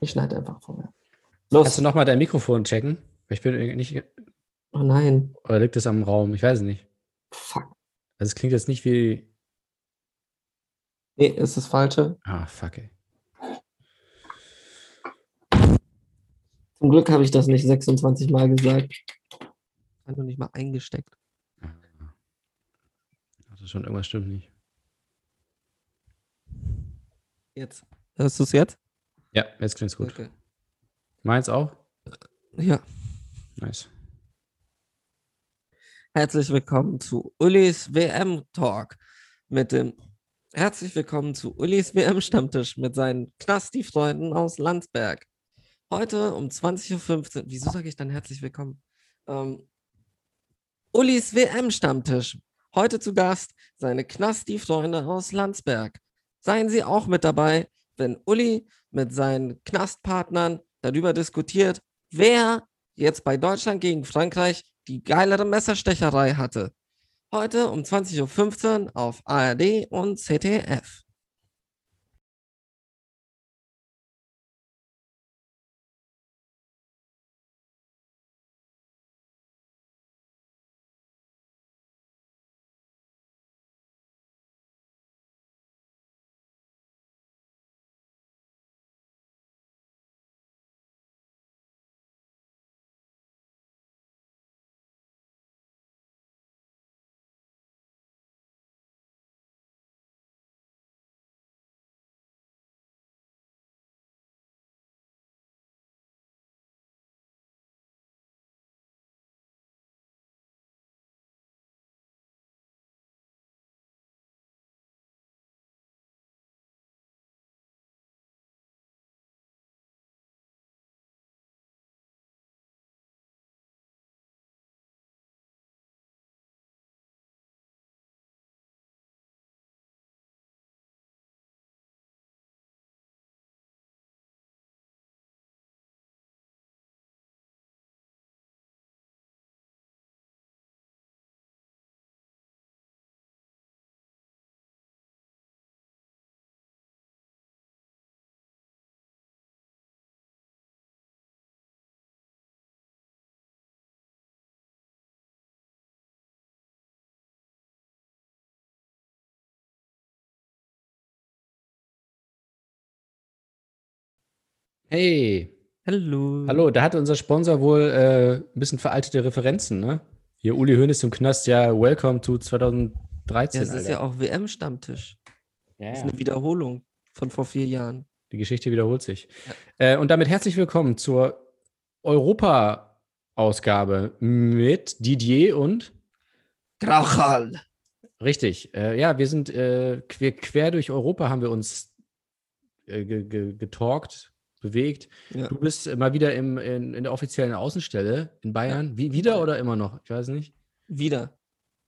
Ich schneide einfach vorher. Los. Kannst du nochmal dein Mikrofon checken? Ich bin nicht. Oh nein. Oder liegt es am Raum? Ich weiß es nicht. Fuck. Also es klingt jetzt nicht wie. Nee, ist das falsche. Ah, fuck, ey. Zum Glück habe ich das nicht 26 Mal gesagt. Noch nicht mal eingesteckt. Also schon irgendwas stimmt nicht. Jetzt. Hörst du es jetzt? Ja, jetzt klingt es gut. Okay. Meins auch? Ja. Nice. Herzlich willkommen zu Ulis WM Talk mit dem Herzlich willkommen zu Ulis WM Stammtisch mit seinen Knasti-Freunden aus Landsberg. Heute um 20.15 Uhr. Wieso sage ich dann herzlich willkommen? Ähm, Ulis WM Stammtisch. Heute zu Gast seine Knasti-Freunde aus Landsberg. Seien Sie auch mit dabei, wenn Uli mit seinen Knastpartnern darüber diskutiert, wer jetzt bei Deutschland gegen Frankreich die geilere Messerstecherei hatte. Heute um 20.15 Uhr auf ARD und ZDF. Hey. Hallo. Hallo, da hat unser Sponsor wohl äh, ein bisschen veraltete Referenzen, ne? Hier, Uli Hoeneß im Knast, ja, welcome to 2013. Ja, das ist ja auch WM-Stammtisch. Ja, das ist eine Wiederholung von vor vier Jahren. Die Geschichte wiederholt sich. Ja. Äh, und damit herzlich willkommen zur Europa-Ausgabe mit Didier und Grauchal. Richtig. Äh, ja, wir sind äh, quer, quer, durch Europa haben wir uns äh, getalkt, bewegt. Ja. Du bist mal wieder im, in, in, der offiziellen Außenstelle in Bayern. Wie, wieder oder immer noch? Ich weiß nicht. Wieder.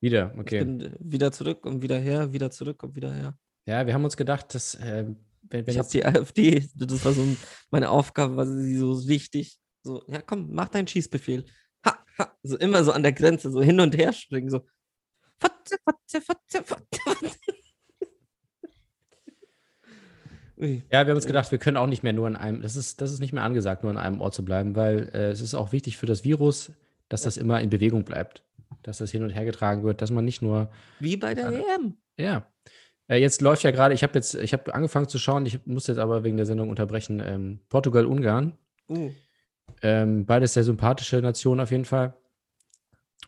Wieder, okay. Ich bin wieder zurück und wieder her, wieder zurück und wieder her. Ja, wir haben uns gedacht, dass. Äh, wenn, wenn ich habe die AfD, das war so meine Aufgabe, war sie so wichtig. So, ja, komm, mach deinen Schießbefehl. Ha, ha. So immer so an der Grenze, so hin und her springen, so. Fotze, fotze, fotze, fotze. Ja, wir haben uns gedacht, wir können auch nicht mehr nur an einem, das ist, das ist nicht mehr angesagt, nur an einem Ort zu bleiben, weil äh, es ist auch wichtig für das Virus, dass das immer in Bewegung bleibt. Dass das hin und her getragen wird, dass man nicht nur. Wie bei der äh, EM. Ja. Äh, jetzt läuft ja gerade, ich habe jetzt, ich habe angefangen zu schauen, ich muss jetzt aber wegen der Sendung unterbrechen, ähm, Portugal-Ungarn. Uh. Ähm, beides sehr sympathische Nationen auf jeden Fall.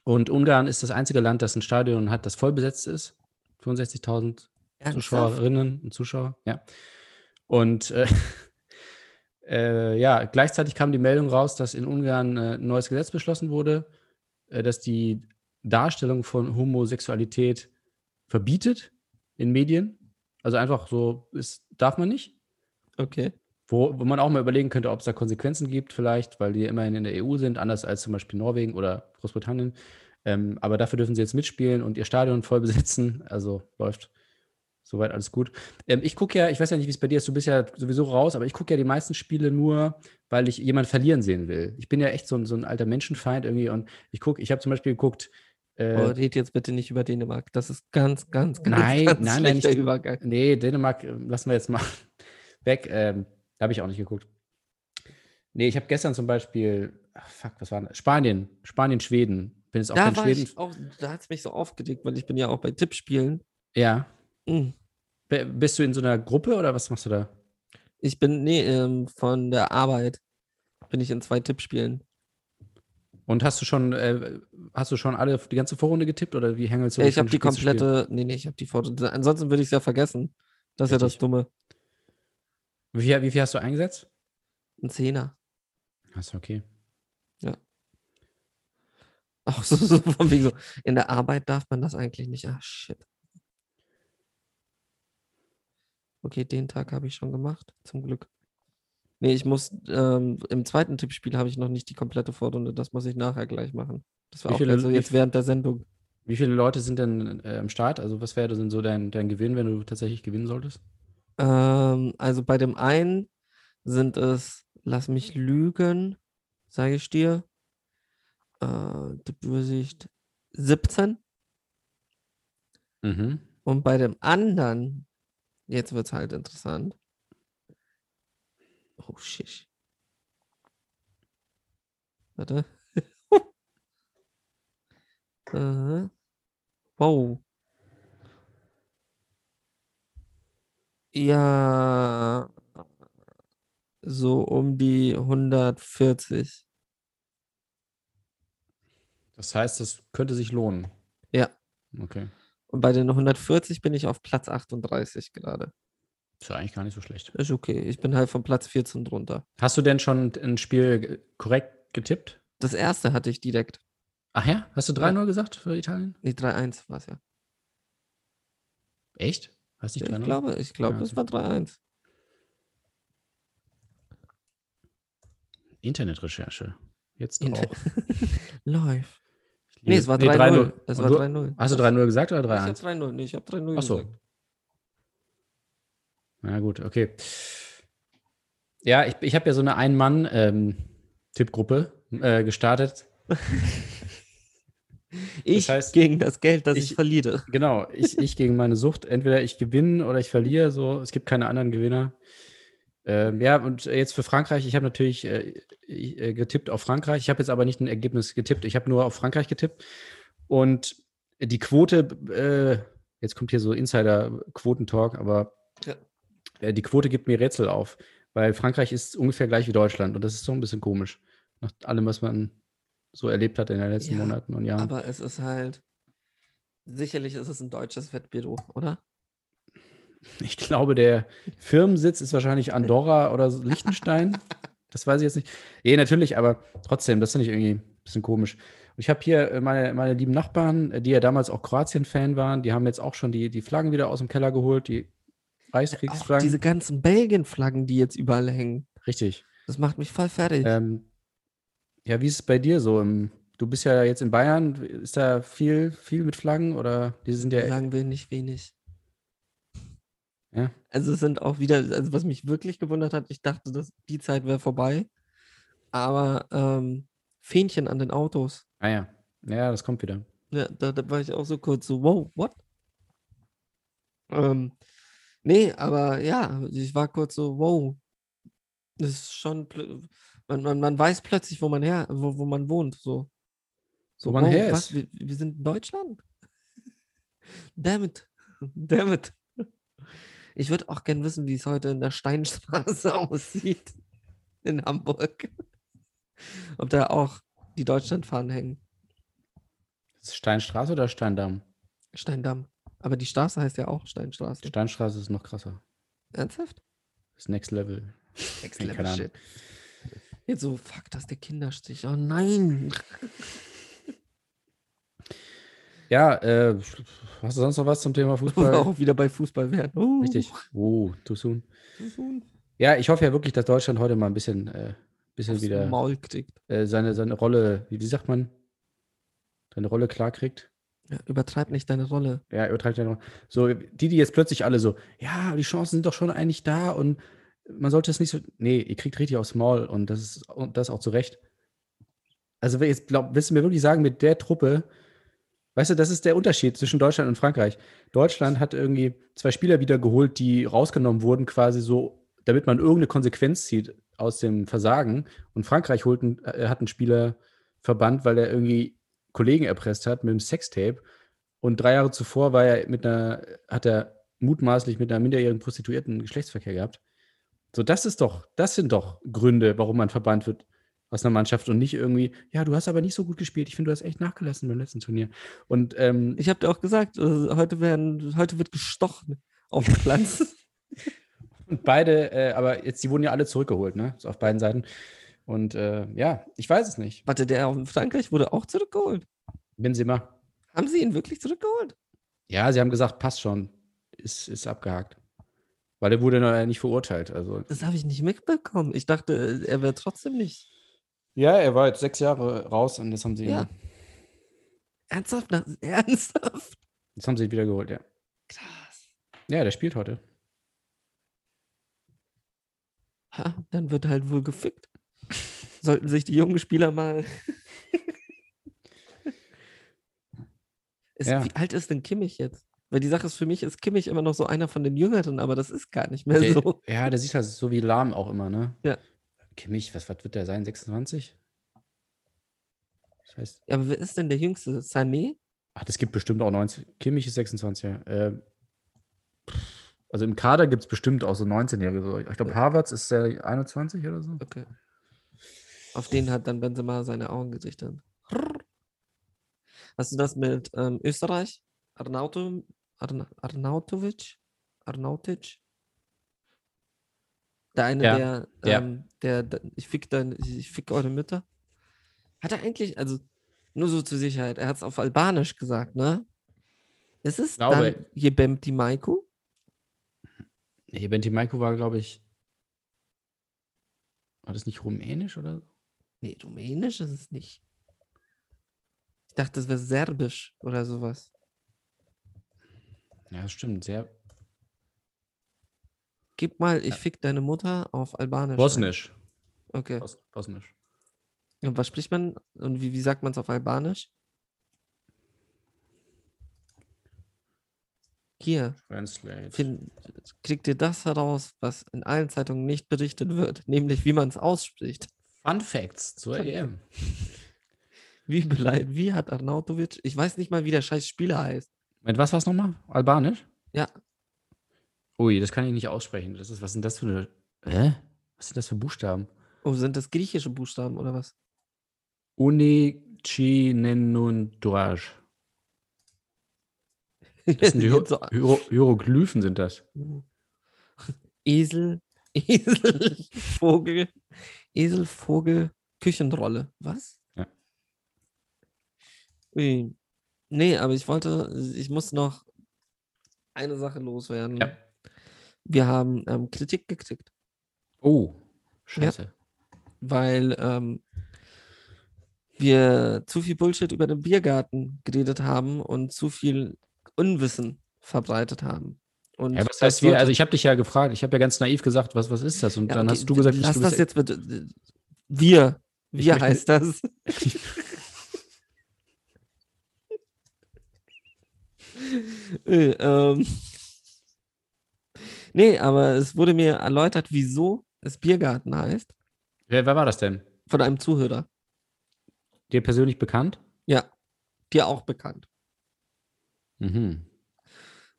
Und Ungarn ist das einzige Land, das ein Stadion hat, das voll besetzt ist. 65.000 Zuschauerinnen und Zuschauer, ja. Und äh, äh, ja, gleichzeitig kam die Meldung raus, dass in Ungarn äh, ein neues Gesetz beschlossen wurde, äh, das die Darstellung von Homosexualität verbietet in Medien. Also einfach so, ist, darf man nicht. Okay. Wo, wo man auch mal überlegen könnte, ob es da Konsequenzen gibt, vielleicht, weil die immerhin in der EU sind, anders als zum Beispiel Norwegen oder Großbritannien. Ähm, aber dafür dürfen sie jetzt mitspielen und ihr Stadion voll besitzen. Also läuft Soweit alles gut. Ähm, ich gucke ja, ich weiß ja nicht, wie es bei dir ist, du bist ja sowieso raus, aber ich gucke ja die meisten Spiele nur, weil ich jemanden verlieren sehen will. Ich bin ja echt so ein, so ein alter Menschenfeind irgendwie und ich gucke, ich habe zum Beispiel geguckt. Äh, oh, red jetzt bitte nicht über Dänemark. Das ist ganz, ganz, ganz, nein, ganz nein, nein, Übergang. Nee, Dänemark äh, lassen wir jetzt mal weg. Ähm, da habe ich auch nicht geguckt. Nee, ich habe gestern zum Beispiel, ach, fuck, was war das? Spanien, Spanien, Schweden. Bin jetzt auch Da war Schweden. ich auch, da hat es mich so aufgeregt, weil ich bin ja auch bei Tippspielen. Ja. Mhm. Bist du in so einer Gruppe oder was machst du da? Ich bin, nee, ähm, von der Arbeit bin ich in zwei Tippspielen. Und hast du schon, äh, hast du schon alle die ganze Vorrunde getippt oder wie hängelst du ich dich habe die komplette, nee, nee, ich habe die Foto. Ansonsten würde ich es ja vergessen. Das ist ja das Richtig. Dumme. Wie viel, wie viel hast du eingesetzt? Ein Zehner. Achso, okay. Auch so, so von wegen so, in der Arbeit darf man das eigentlich nicht. Ah, shit. Okay, den Tag habe ich schon gemacht, zum Glück. Nee, ich muss, ähm, im zweiten Tippspiel habe ich noch nicht die komplette Vorrunde, das muss ich nachher gleich machen. Das war Wie auch viele- also jetzt während der Sendung. Wie viele Leute sind denn äh, am Start? Also was wäre denn so dein, dein Gewinn, wenn du tatsächlich gewinnen solltest? Ähm, also bei dem einen sind es, lass mich lügen, sage ich dir, äh, Tippübersicht 17. Mhm. Und bei dem anderen, jetzt wird es halt interessant. Oh, shit. Warte. äh, wow. Ja, so um die 140. Das heißt, das könnte sich lohnen. Ja. Okay. Und bei den 140 bin ich auf Platz 38 gerade. Ist ja eigentlich gar nicht so schlecht. Ist okay. Ich bin halt von Platz 14 drunter. Hast du denn schon ein Spiel korrekt getippt? Das erste hatte ich direkt. Ach ja? Hast du 3-0 gesagt für Italien? Nee, 3-1 war es ja. Echt? Hast du Ich nicht 3-0? glaube, ich glaube, Ja, es war 3-1. Internetrecherche. Jetzt Inter- auch. Live. Nee, es war nee, 3-0. Es war du- 3-0. Hast du 3-0 gesagt oder Ich habe 3-1? 3-0. Nee, ich habe 3-0 Ach so. gesagt. Na gut, okay. Ja, ich, ich habe ja so eine Ein-Mann-Tippgruppe äh, gestartet. Ich heißt, gegen das Geld, das ich, ich- verliere. Genau, ich, ich gegen meine Sucht. Entweder ich gewinne oder ich verliere. So, es gibt keine anderen Gewinner. Ähm, ja, und jetzt für Frankreich, ich habe natürlich äh, äh, getippt auf Frankreich. Ich habe jetzt aber nicht ein Ergebnis getippt. Ich habe nur auf Frankreich getippt. Und die Quote, äh, jetzt kommt hier so Insider-Quotentalk, aber Ja. äh, die Quote gibt mir Rätsel auf, weil Frankreich ist ungefähr gleich wie Deutschland und das ist so ein bisschen komisch. Nach allem, was man so erlebt hat in den letzten Ja, Monaten und Jahren. Aber es ist halt. Sicherlich ist es ein deutsches Wettbüro, oder? Ich glaube, der Firmensitz ist wahrscheinlich Andorra oder Liechtenstein. Das weiß ich jetzt nicht. Nee, natürlich, aber trotzdem, das finde ich irgendwie ein bisschen komisch. Und ich habe hier äh, meine, meine lieben Nachbarn, äh, die ja damals auch Kroatien-Fan waren, die haben jetzt auch schon die, die Flaggen wieder aus dem Keller geholt, die Auch Reichskriegsflaggen. diese ganzen Belgien-Flaggen, die jetzt überall hängen. Richtig. Das macht mich voll fertig. Ähm, ja, wie ist es bei dir so? Im, du bist ja jetzt in Bayern. Ist da viel, viel mit Flaggen oder die sind ja. Sagen wir nicht wenig. Ja. Also es sind auch wieder, also was mich wirklich gewundert hat, ich dachte, dass die Zeit wäre vorbei. Aber ähm, Fähnchen an den Autos. Ah ja. Ja, das kommt wieder. Ja, da, da war ich auch so kurz so, wow, what? Ähm, nee, aber ja, ich war kurz so, wow. Das ist schon, man, man, man weiß plötzlich, wo man her, wo, wo man wohnt, so. So, Wo man her was, ist. wir, wir sind in Deutschland? Damn it. Damn it. Ich würde auch gern wissen, wie es heute in der Steinstraße aussieht. In Hamburg. Ob da auch die Deutschlandfahnen hängen. Ist Steinstraße oder Steindamm? Steindamm. Aber die Straße heißt ja auch Steinstraße. Steinstraße ist noch krasser. Ernsthaft? Das Next Level. Next Level. Shit. Jetzt so, fuck, das ist der Kinderstich. Oh nein. Ja, äh, hast du sonst noch was zum Thema Fußball? auch wieder bei Fußball werden. Uh, Richtig. Oh, too soon. too soon. Ja, ich hoffe ja wirklich, dass Deutschland heute mal ein bisschen, äh, bisschen Aufs wieder Maul kriegt. äh, seine, seine Rolle, wie, wie sagt man? Seine Rolle klar kriegt. Ja, übertreib nicht deine Rolle. Ja, übertreibt ja noch. So, die, die jetzt plötzlich alle so, ja, die Chancen sind doch schon eigentlich da und man sollte es nicht so. Nee, ihr kriegt richtig aufs Maul und das ist und das auch zu Recht. Also, jetzt glaub, willst du mir wirklich sagen, mit der Truppe, weißt du, das ist der Unterschied zwischen Deutschland und Frankreich. Deutschland hat irgendwie zwei Spieler wieder geholt, die rausgenommen wurden, quasi so, damit man irgendeine Konsequenz zieht aus dem Versagen und Frankreich holt einen, äh, hat einen Spieler verbannt, weil er irgendwie Kollegen erpresst hat mit einem Sextape. Und drei Jahre zuvor war er mit einer, hat er mutmaßlich mit einer minderjährigen Prostituierten Geschlechtsverkehr gehabt. So, das ist doch, das sind doch Gründe, warum man verbannt wird aus einer Mannschaft und nicht irgendwie, ja, du hast aber nicht so gut gespielt. Ich finde, du hast echt nachgelassen beim letzten Turnier. Und ähm, ich habe dir auch gesagt, äh, heute, werden, heute wird gestochen auf dem Platz. und beide, äh, aber jetzt, die wurden ja alle zurückgeholt, ne? So auf beiden Seiten. Und äh, ja, ich weiß es nicht. Warte, der in Frankreich wurde auch zurückgeholt. Benzema. Haben sie ihn wirklich zurückgeholt? Ja, sie haben gesagt, passt schon. Ist, ist abgehakt. Weil er wurde noch nicht verurteilt. Also. Das habe ich nicht mitbekommen. Ich dachte, er wäre trotzdem nicht. Ja, er war jetzt sechs Jahre raus und das haben sie ja. Ernsthaft? Na, ernsthaft? Das haben sie wieder geholt, ja. Krass. Ja, der spielt heute. Ha, dann wird halt wohl gefickt. Sollten sich die jungen Spieler mal. ist, ja. Wie alt ist denn Kimmich jetzt? Weil die Sache ist, für mich ist Kimmich immer noch so einer von den Jüngeren, aber das ist gar nicht mehr der, so. Ja, der sieht halt so wie lahm auch immer, ne? Ja. Kimmich, was, was wird der sein? 26? Das heißt, ja, aber wer ist denn der Jüngste? Sané? Ach, das gibt bestimmt auch 90. Kimmich ist 26, ja. Äh, also im Kader gibt es bestimmt auch so 19-Jährige. Ich glaube, Harvards ist der 21 oder so. Okay. Auf den hat dann Benzema seine Augen gerichtet. Hast du das mit ähm, Österreich? Arnauto, Arna, Arnautovic? Arnautic? Der eine, ja. Der, ja. Ähm, der, der, ich fick dein, ich fick eure Mütter. Hat er eigentlich, also nur so zur Sicherheit, er hat es auf Albanisch gesagt, ne? Ist es glaube, dann Jebemti Maiku? Jebemti Maiku war, glaube ich, war das nicht rumänisch oder? Nee, rumänisch ist es nicht. Ich dachte, das wäre serbisch oder sowas. Ja, das stimmt. Sehr. Gib mal, ich fick deine Mutter auf Albanisch. Bosnisch. Ein. Okay. Bos Bosnisch. Und was spricht man und wie, wie sagt man es auf Albanisch? Hier. Translate. Find, kriegt ihr das heraus, was in allen Zeitungen nicht berichtet wird, nämlich wie man es ausspricht. Fun Facts zur EM. Wie, wie hat Arnautovic, ich weiß nicht mal, wie der scheiß Spieler heißt. Mit was war es nochmal? Albanisch? Ja. Ui, das kann ich nicht aussprechen. Das ist, was sind das für eine. Hä? Was sind das für Buchstaben? Oh, sind das griechische Buchstaben oder was? Unichinenunduaj. Das sind Hiero Hiero Hieroglyphen sind das. Esel, Esel, Vogel, Esel, Vogel, Küchenrolle. Was? Ja. Ui. Nee, aber ich wollte, ich muss noch eine Sache loswerden. Ja. Wir haben ähm, Kritik gekriegt. Oh, scheiße. Ja, weil ähm, wir zu viel Bullshit über den Biergarten geredet haben und zu viel Unwissen verbreitet haben. Und ja, was heißt wir? Also ich habe dich ja gefragt, ich habe ja ganz naiv gesagt, was, was ist das? Und ja, dann hast du gesagt, lass das jetzt bitte. Wir. Wir heißt das. äh, ähm. Nee, aber es wurde mir erläutert, wieso es Biergarten heißt. Wer, wer war das denn? Von einem Zuhörer. Dir persönlich bekannt? Ja, dir auch bekannt. Mhm.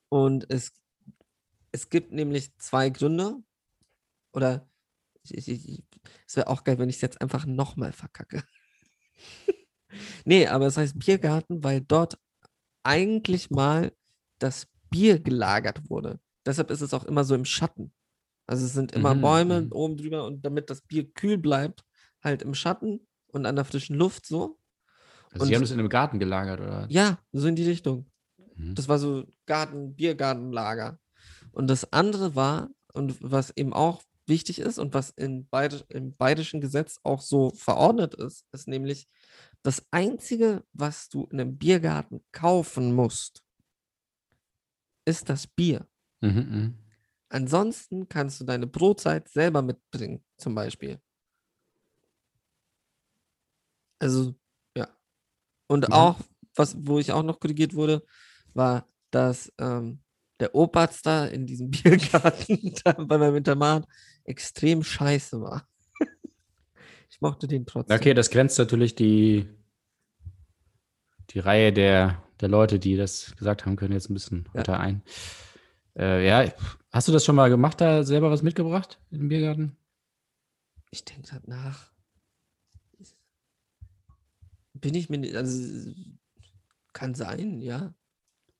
Und es, es gibt nämlich zwei Gründe. Oder ich, ich, es wäre auch geil, wenn ich es jetzt einfach nochmal verkacke. nee, aber es heißt Biergarten, weil dort eigentlich mal das Bier gelagert wurde. Deshalb ist es auch immer so im Schatten. Also es sind immer mhm. Bäume mhm. oben drüber und damit das Bier kühl bleibt, halt im Schatten und an der frischen Luft so. Also und, Sie haben es in einem Garten gelagert, oder? Ja, so in die Richtung. Mhm. Das war so Garten, Biergartenlager. Und das andere war, und was eben auch wichtig ist und was in Bayerisch, im bayerischen Gesetz auch so verordnet ist, ist nämlich das Einzige, was du in einem Biergarten kaufen musst, ist das Bier. Mhm, mhm. Ansonsten kannst du deine Brotzeit selber mitbringen, zum Beispiel. Also, ja. Und mhm. auch, was, wo ich auch noch korrigiert wurde, war, dass ähm, der Oberst da in diesem Biergarten da bei meinem Internat extrem scheiße war. Ich mochte den trotzdem. Okay, das grenzt natürlich die, die Reihe der, der Leute, die das gesagt haben können, jetzt ein bisschen Ja. weiter ein. Äh, ja, hast du das schon mal gemacht, da selber was mitgebracht im Biergarten? Ich denke gerade nach. Bin ich mir nicht, also kann sein, ja.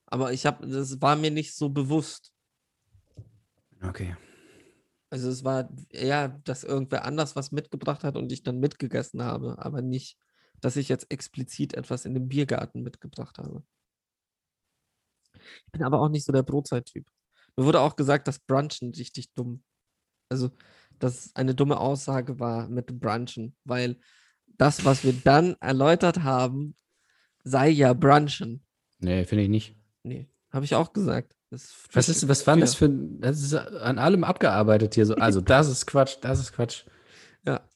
Aber ich habe, das war mir nicht so bewusst. Okay. Also es war eher, dass irgendwer anders was mitgebracht hat und ich dann mitgegessen habe, aber nicht, dass ich jetzt explizit etwas in den Biergarten mitgebracht habe. Ich bin aber auch nicht so der Brotzeit-Typ. Mir wurde auch gesagt, dass Brunchen richtig dumm. Also, dass es eine dumme Aussage war mit Brunchen, weil das, was wir dann erläutert haben, sei ja Brunchen. Nee, finde ich nicht. Nee, habe ich auch gesagt. Was, ist, was war das für ein, das ist an allem abgearbeitet hier so. Also, das ist Quatsch, das ist Quatsch. Ja.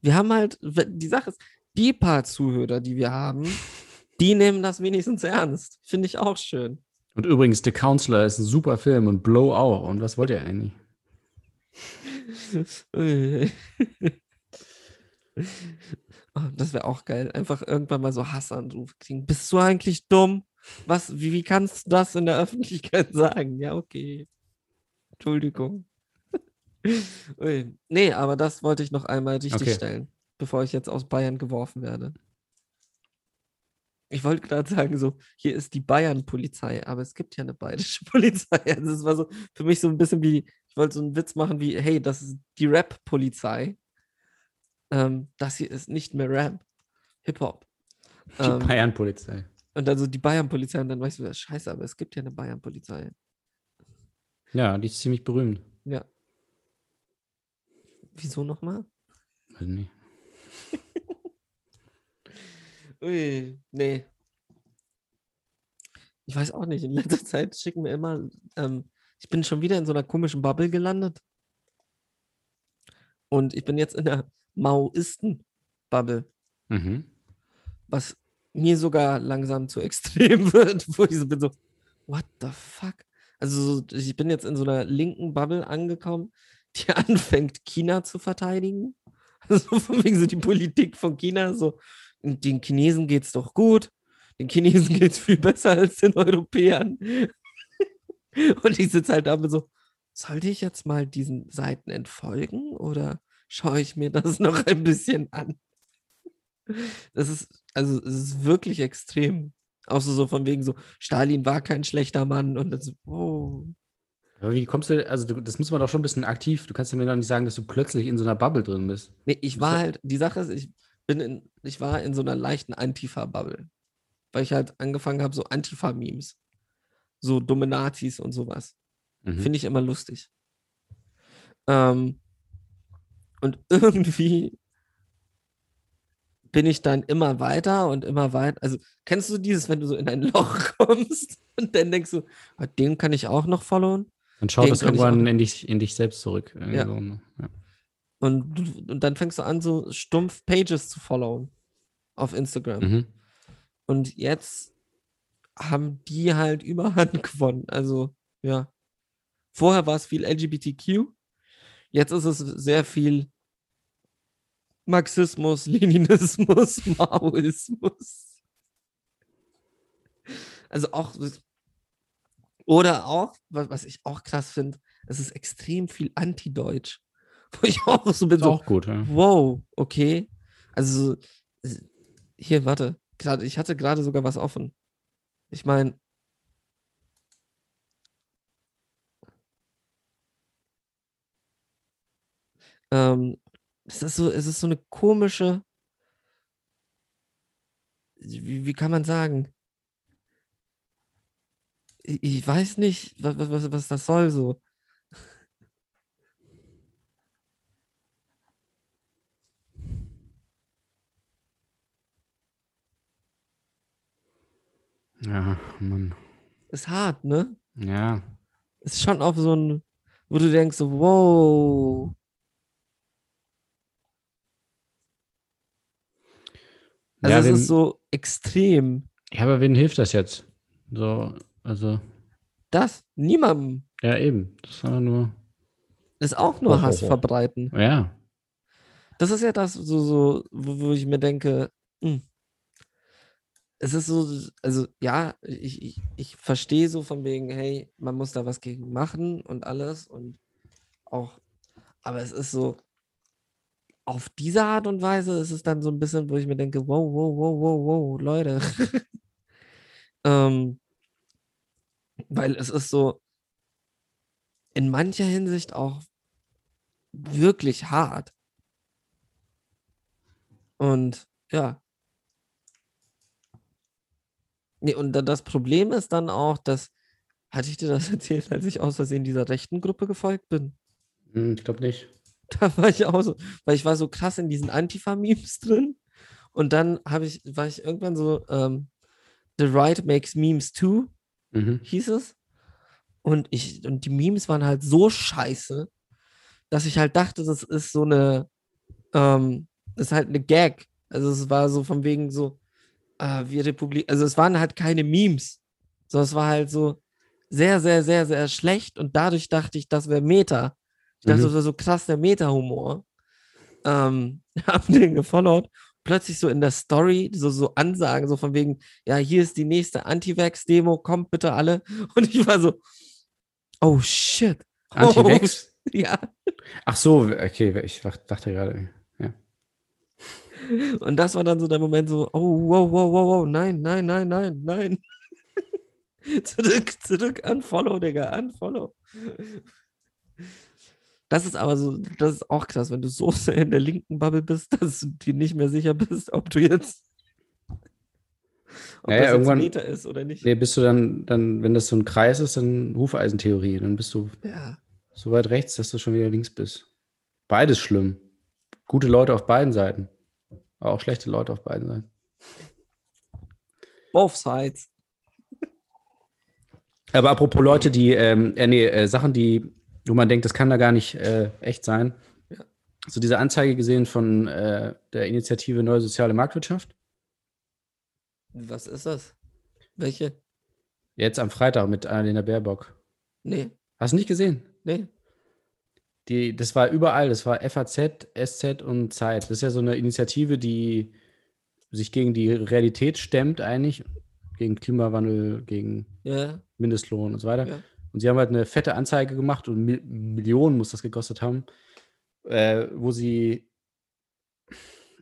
Wir haben halt, die Sache ist, die paar Zuhörer, die wir haben, die nehmen das wenigstens ernst. Finde ich auch schön. Und übrigens, The Counselor ist ein super Film und Blow auch. Und was wollt ihr eigentlich? Oh, das wäre auch geil. Einfach irgendwann mal so Hassanrufe kriegen. Bist du eigentlich dumm? Was, wie, wie kannst du das in der Öffentlichkeit sagen? Ja, okay. Entschuldigung. Nee, aber das wollte ich noch einmal richtig Okay. stellen, bevor ich jetzt aus Bayern geworfen werde. Ich wollte gerade sagen, so, hier ist die Bayern-Polizei, aber es gibt ja eine bayerische Polizei. Also es war so für mich so ein bisschen wie, ich wollte so einen Witz machen wie, hey, das ist die Rap-Polizei. Ähm, das hier ist nicht mehr Rap, Hip-Hop. Die Ähm, Bayern-Polizei. und dann so die Bayern-Polizei und dann weißt du, scheiße, aber es gibt ja eine Bayern-Polizei. Ja, die ist ziemlich berühmt. Ja. Wieso nochmal? Weiß nicht. Ui, nee. Ich weiß auch nicht. In letzter Zeit schicken wir immer. Ähm, ich bin schon wieder in so einer komischen Bubble gelandet. Und ich bin jetzt in der Maoisten-Bubble, Mhm. was mir sogar langsam zu extrem wird, wo ich so bin so, what the fuck? Also so, ich bin jetzt in so einer linken Bubble angekommen, die anfängt, China zu verteidigen. Also von wegen so die Politik von China, so, den Chinesen geht's doch gut, den Chinesen geht's viel besser als den Europäern. Und ich sitze halt da und so, sollte ich jetzt mal diesen Seiten entfolgen oder schaue ich mir das noch ein bisschen an? Das ist, also es ist wirklich extrem. Auch so, so von wegen so, Stalin war kein schlechter Mann und das, oh. Aber wie kommst du, also du, das muss man doch schon ein bisschen aktiv. Du kannst ja mir doch nicht sagen, dass du plötzlich in so einer Bubble drin bist. Nee, ich war halt, die Sache ist, ich bin in, ich war in so einer leichten Antifa-Bubble. Weil ich halt angefangen habe, so Antifa-Memes. So dumme Nazis und sowas. Mhm. Finde ich immer lustig. Ähm, und irgendwie bin ich dann immer weiter und immer weiter. Also, kennst du dieses, wenn du so in ein Loch kommst und dann denkst du, ah, den kann ich auch noch followen? Dann schaut ich irgendwann in dich, in dich selbst zurück. Ja. ne? ja. Und, und dann fängst du an, so stumpf Pages zu followen auf Instagram. Mhm. Und jetzt haben die halt Überhand gewonnen. Also, ja. Vorher war es viel LGBTQ. Jetzt ist es sehr viel Marxismus, Leninismus, Maoismus. Also auch. Oder auch, wa- was ich auch krass finde, es ist extrem viel Anti-Deutsch. Wo ich auch so bin, Ist so, auch gut, ja. Wow, okay. Also hier, warte. Ich hatte gerade sogar was offen. Ich meine. Ähm, es ist so, es ist so eine komische. Wie, wie kann man sagen? Ich, ich weiß nicht, was, was, was das soll so. Ja, Mann. Ist hart, ne? Ja. ist schon auf so ein, wo du denkst, so, wow. Also ja, es wem, ist so extrem. ja, aber wen hilft das jetzt? So, also, Das niemandem ja, eben. Das war nur. ist auch nur Oh, Hass oh, oh. verbreiten. Ja. Das ist ja das, so, so wo, wo ich mir denke, mh, hm, es ist so, also ja, ich, ich, ich verstehe so von wegen, hey, man muss da was gegen machen und alles und auch, aber es ist so, auf diese Art und Weise ist es dann so ein bisschen, wo ich mir denke, wow, wow, wow, wow, wow, Leute. ähm, weil es ist so in mancher Hinsicht auch wirklich hart. Und ja. Nee, und das Problem ist dann auch, dass, hatte ich dir das erzählt, als ich aus Versehen dieser rechten Gruppe gefolgt bin? Hm, ich glaube nicht. Da war ich auch so, weil ich war so krass in diesen Antifa-Memes drin. Und dann habe ich, war ich irgendwann so, ähm, The Right Makes Memes Too, mhm. hieß es. Und ich, und die Memes waren halt so scheiße, dass ich halt dachte, das ist so eine, ähm, das ist halt eine Gag. Also es war so von wegen so, äh, wir Republik, also es waren halt keine Memes, sondern es war halt so sehr, sehr, sehr, sehr schlecht und dadurch dachte ich, das wäre Meta. Ich dachte, mhm. das wäre so krass der Meta-Humor. Ähm, hab den gefollowt. Plötzlich so in der Story, so, so Ansagen, so von wegen, ja, hier ist die nächste Anti-Vax-Demo, kommt bitte alle. Und ich war so, oh shit. Anti-Vax? Oh, ja. Ach so, okay, ich dachte gerade. Und das war dann so der Moment so, oh, wow, wow, wow, wow, nein, nein, nein, nein, nein. zurück, zurück, unfollow, Digga, unfollow. Das ist aber so, das ist auch krass, wenn du so sehr in der linken Bubble bist, dass du dir nicht mehr sicher bist, ob du jetzt ob naja, das irgendwann Meter ist oder nicht. Nee, bist du dann, dann, wenn das so ein Kreis ist, dann Hufeisentheorie. Dann bist du ja. so weit rechts, dass du schon wieder links bist. Beides schlimm. Gute Leute auf beiden Seiten. Aber auch schlechte Leute auf beiden Seiten. Both sides. Aber apropos Leute, die, ähm, äh, nee, äh, Sachen, die wo man denkt, das kann da gar nicht äh, echt sein. Ja. So diese Anzeige gesehen von äh, der Initiative Neue Soziale Marktwirtschaft? Was ist das? Welche? Jetzt am Freitag mit Annalena Baerbock. Nee. Hast du nicht gesehen? Nee. Die, das war überall, das war FAZ, SZ und Zeit. Das ist ja so eine Initiative, die sich gegen die Realität stemmt, eigentlich, gegen Klimawandel, gegen ja. Mindestlohn und so weiter. Ja. Und sie haben halt eine fette Anzeige gemacht und Mil Millionen muss das gekostet haben, äh, wo sie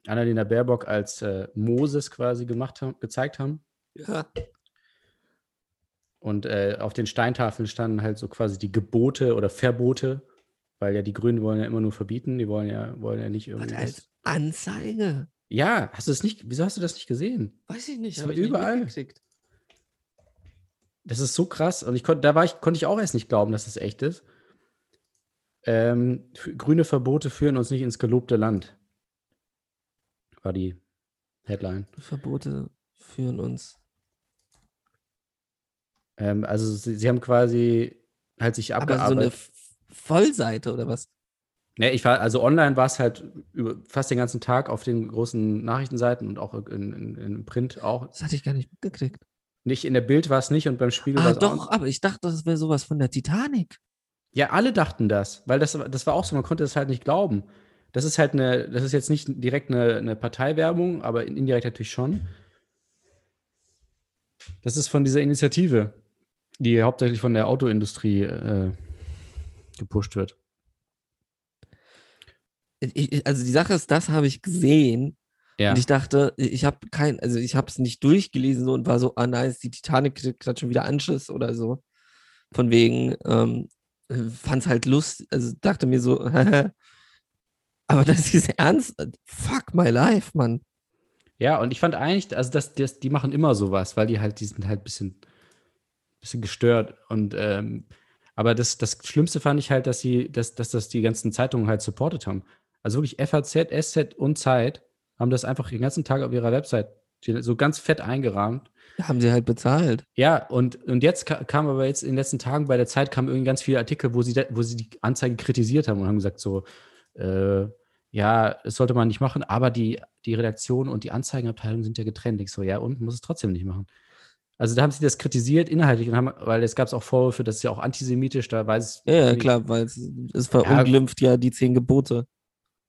Annalena Baerbock als äh, Moses quasi gemacht haben, gezeigt haben. Ja. Und äh, auf den Steintafeln standen halt so quasi die Gebote oder Verbote, weil ja die Grünen wollen ja immer nur verbieten, die wollen ja, wollen ja nicht irgendwie. als Anzeige. Ja, hast du das nicht, wieso hast du das nicht gesehen? Weiß ich nicht. Das war überall. Das ist so krass. Und ich konnte, da war ich, konnte ich auch erst nicht glauben, dass das echt ist. Ähm, grüne Verbote führen uns nicht ins gelobte Land. War die Headline. Verbote führen uns. Ähm, also sie, sie, haben quasi halt sich abgearbeitet. Aber so eine Vollseite oder was? Ne, ich war, also online war es halt über, fast den ganzen Tag auf den großen Nachrichtenseiten und auch in, in, in Print auch. Das hatte ich gar nicht mitgekriegt. Nicht in der Bild war es nicht und beim Spiegel ah, war es auch. Doch, aber ich dachte, das wäre sowas von der Titanic. Ja, alle dachten das, weil das, das war auch so, man konnte das halt nicht glauben. Das ist halt eine, das ist jetzt nicht direkt eine, eine Parteiwerbung, aber indirekt natürlich schon. Das ist von dieser Initiative, die hauptsächlich von der Autoindustrie äh, gepusht wird. Ich, also die Sache ist, das habe ich gesehen ja. Und ich dachte, ich habe kein, also ich habe es nicht durchgelesen so und war so, ah nein, die Titanic gerade schon wieder Anschiss oder so. Von wegen, ähm, fand es halt lustig, also dachte mir so, aber das ist ernst, fuck my life, Mann. Ja, und ich fand eigentlich, also das, das, die machen immer sowas, weil die halt, die sind halt ein bisschen, bisschen gestört. Und ähm, aber das, das Schlimmste fand ich halt, dass sie, dass, dass das die ganzen Zeitungen halt supportet haben. Also wirklich FAZ, SZ und Zeit haben das einfach den ganzen Tag auf ihrer Website so ganz fett eingerahmt. Haben sie halt bezahlt. Ja, und, und jetzt kam aber jetzt in den letzten Tagen bei der Zeit kamen irgendwie ganz viele Artikel, wo sie, wo sie die Anzeige kritisiert haben und haben gesagt so, äh, ja, das sollte man nicht machen, aber die, die Redaktion und die Anzeigenabteilung sind ja getrennt. Ich so, ja, und muss es trotzdem nicht machen. Also da haben sie das kritisiert inhaltlich, und haben, weil es gab auch Vorwürfe, das ist ja auch antisemitisch, da weiß Ja, ja klar, weil es, es verunglimpft ja. ja die zehn Gebote.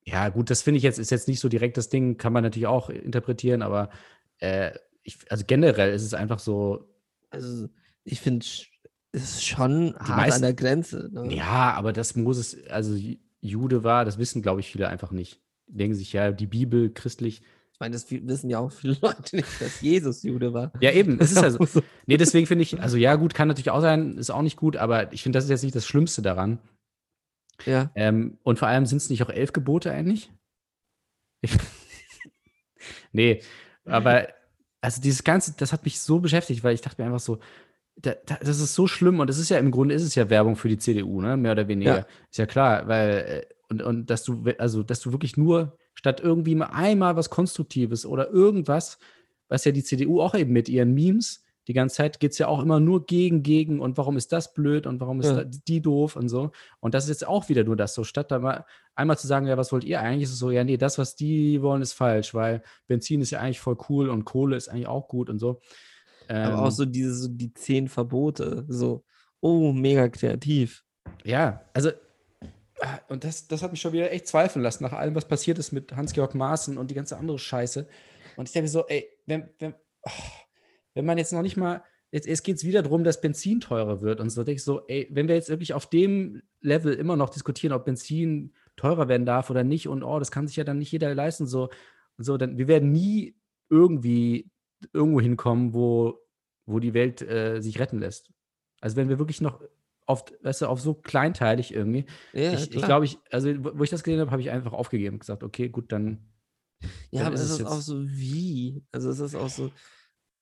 Ja, gut, das finde ich jetzt, ist jetzt nicht so direkt das Ding, kann man natürlich auch interpretieren, aber äh, ich, also generell ist es einfach so. Also, ich finde, es ist schon hart meisten, an der Grenze. Ne? Ja, aber das Moses, also Jude war, das wissen, glaube ich, viele einfach nicht. Denken sich, ja, die Bibel christlich. Ich meine, das wissen ja auch viele Leute nicht, dass Jesus Jude war. Ja, eben. Es ist also, nee, deswegen finde ich, also ja, gut, kann natürlich auch sein, ist auch nicht gut, aber ich finde, das ist jetzt nicht das Schlimmste daran. Ja. Ähm, und vor allem sind es nicht auch elf Gebote eigentlich? Ich, nee, aber also dieses Ganze, das hat mich so beschäftigt, weil ich dachte mir einfach so, da, da, das ist so schlimm und das ist ja im Grunde ist es ja Werbung für die CDU, ne? Mehr oder weniger. Ja. Ist ja klar, weil äh, und, und dass du, also dass du wirklich nur statt irgendwie mal einmal was Konstruktives oder irgendwas, was ja die CDU auch eben mit ihren Memes die ganze Zeit geht es ja auch immer nur gegen, gegen und warum ist das blöd und warum ist ja. die doof und so. Und das ist jetzt auch wieder nur das so. Statt da mal einmal zu sagen, ja, was wollt ihr eigentlich, ist es so, ja, nee, das, was die wollen, ist falsch, weil Benzin ist ja eigentlich voll cool und Kohle ist eigentlich auch gut und so. Ähm, Aber auch ähm. so diese, so die zehn Verbote, so, oh, mega kreativ. Ja, also und das, das hat mich schon wieder echt zweifeln lassen, nach allem, was passiert ist mit Hans-Georg Maaßen und die ganze andere Scheiße. Und ich denke so, ey, wenn, wenn, oh, wenn man jetzt noch nicht mal, jetzt, jetzt geht es wieder darum, dass Benzin teurer wird und so, denke ich so, ey, wenn wir jetzt wirklich auf dem Level immer noch diskutieren, ob Benzin teurer werden darf oder nicht und oh, das kann sich ja dann nicht jeder leisten, so, so dann, wir werden nie irgendwie irgendwo hinkommen, wo, wo die Welt äh, sich retten lässt. Also wenn wir wirklich noch oft, weißt du, auf so kleinteilig irgendwie. Ja, ich, ich glaube, ich, also wo ich das gesehen habe, habe ich einfach aufgegeben und gesagt, okay, gut, dann. Ja, dann aber ist es ist auch so wie. Also es ist auch so,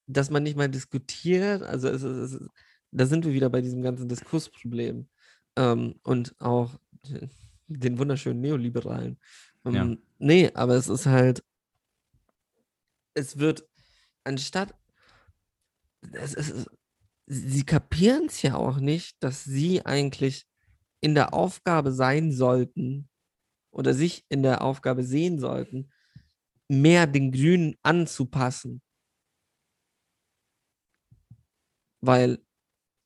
dass man nicht mal diskutiert. Also es, es, es, da sind wir wieder bei diesem ganzen Diskursproblem. Ähm, und auch den wunderschönen Neoliberalen. Ähm, ja. Nee, aber es ist halt, es wird anstatt, es, es, sie kapieren es ja auch nicht, dass sie eigentlich in der Aufgabe sein sollten oder sich in der Aufgabe sehen sollten, mehr den Grünen anzupassen weil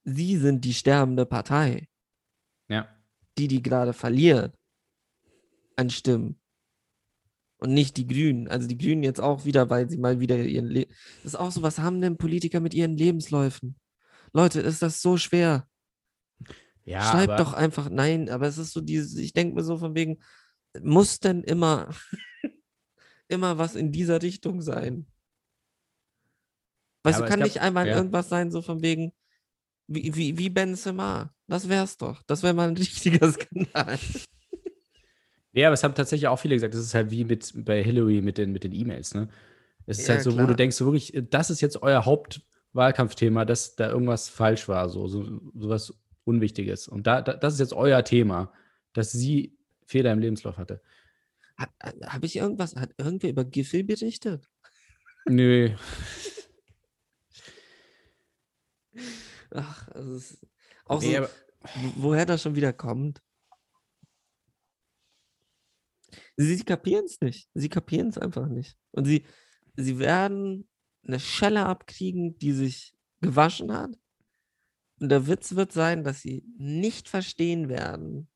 sie sind die sterbende Partei. Ja. Die, die gerade verliert an Stimmen. Und nicht die Grünen. Also die Grünen jetzt auch wieder, weil sie mal wieder ihren Le Das ist auch so, was haben denn Politiker mit ihren Lebensläufen? Leute, ist das so schwer? Ja, Schreibt doch einfach, nein, aber es ist so dieses, ich denke mir so von wegen, muss denn immer, immer was in dieser Richtung sein? Weißt ja, du, kann nicht einmal ja. irgendwas sein, so von wegen, wie, wie, wie Benzema. Das wär's doch. Das wäre mal ein richtiger Skandal. Ja, aber es haben tatsächlich auch viele gesagt, das ist halt wie mit bei Hillary mit den mit den E-Mails, ne? Es ist ja, halt so, klar. wo du denkst, so wirklich, das ist jetzt euer Hauptwahlkampfthema, dass da irgendwas falsch war, so, so, so was Unwichtiges. Und da, da, das ist jetzt euer Thema, dass sie Fehler im Lebenslauf hatte. Habe ich irgendwas, hat irgendwer über Giffey berichtet? Nö. Ach, also es ist auch nee, so, woher das schon wieder kommt. Sie, sie kapieren es nicht. Sie kapieren es einfach nicht. Und sie, sie werden eine Schelle abkriegen, die sich gewaschen hat. Und der Witz wird sein, dass sie nicht verstehen werden.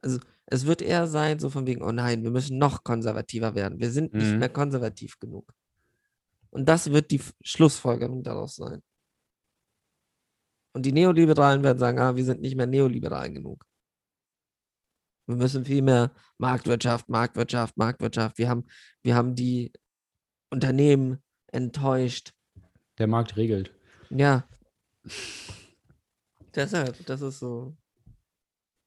Also es wird eher sein, so von wegen, oh nein, wir müssen noch konservativer werden. Wir sind mhm. nicht mehr konservativ genug. Und das wird die Schlussfolgerung daraus sein. Und die Neoliberalen werden sagen, ah, wir sind nicht mehr neoliberal genug. Wir müssen viel mehr Marktwirtschaft, Marktwirtschaft, Marktwirtschaft. Wir haben, wir haben die Unternehmen enttäuscht. Der Markt regelt. Ja. Deshalb, das ist so.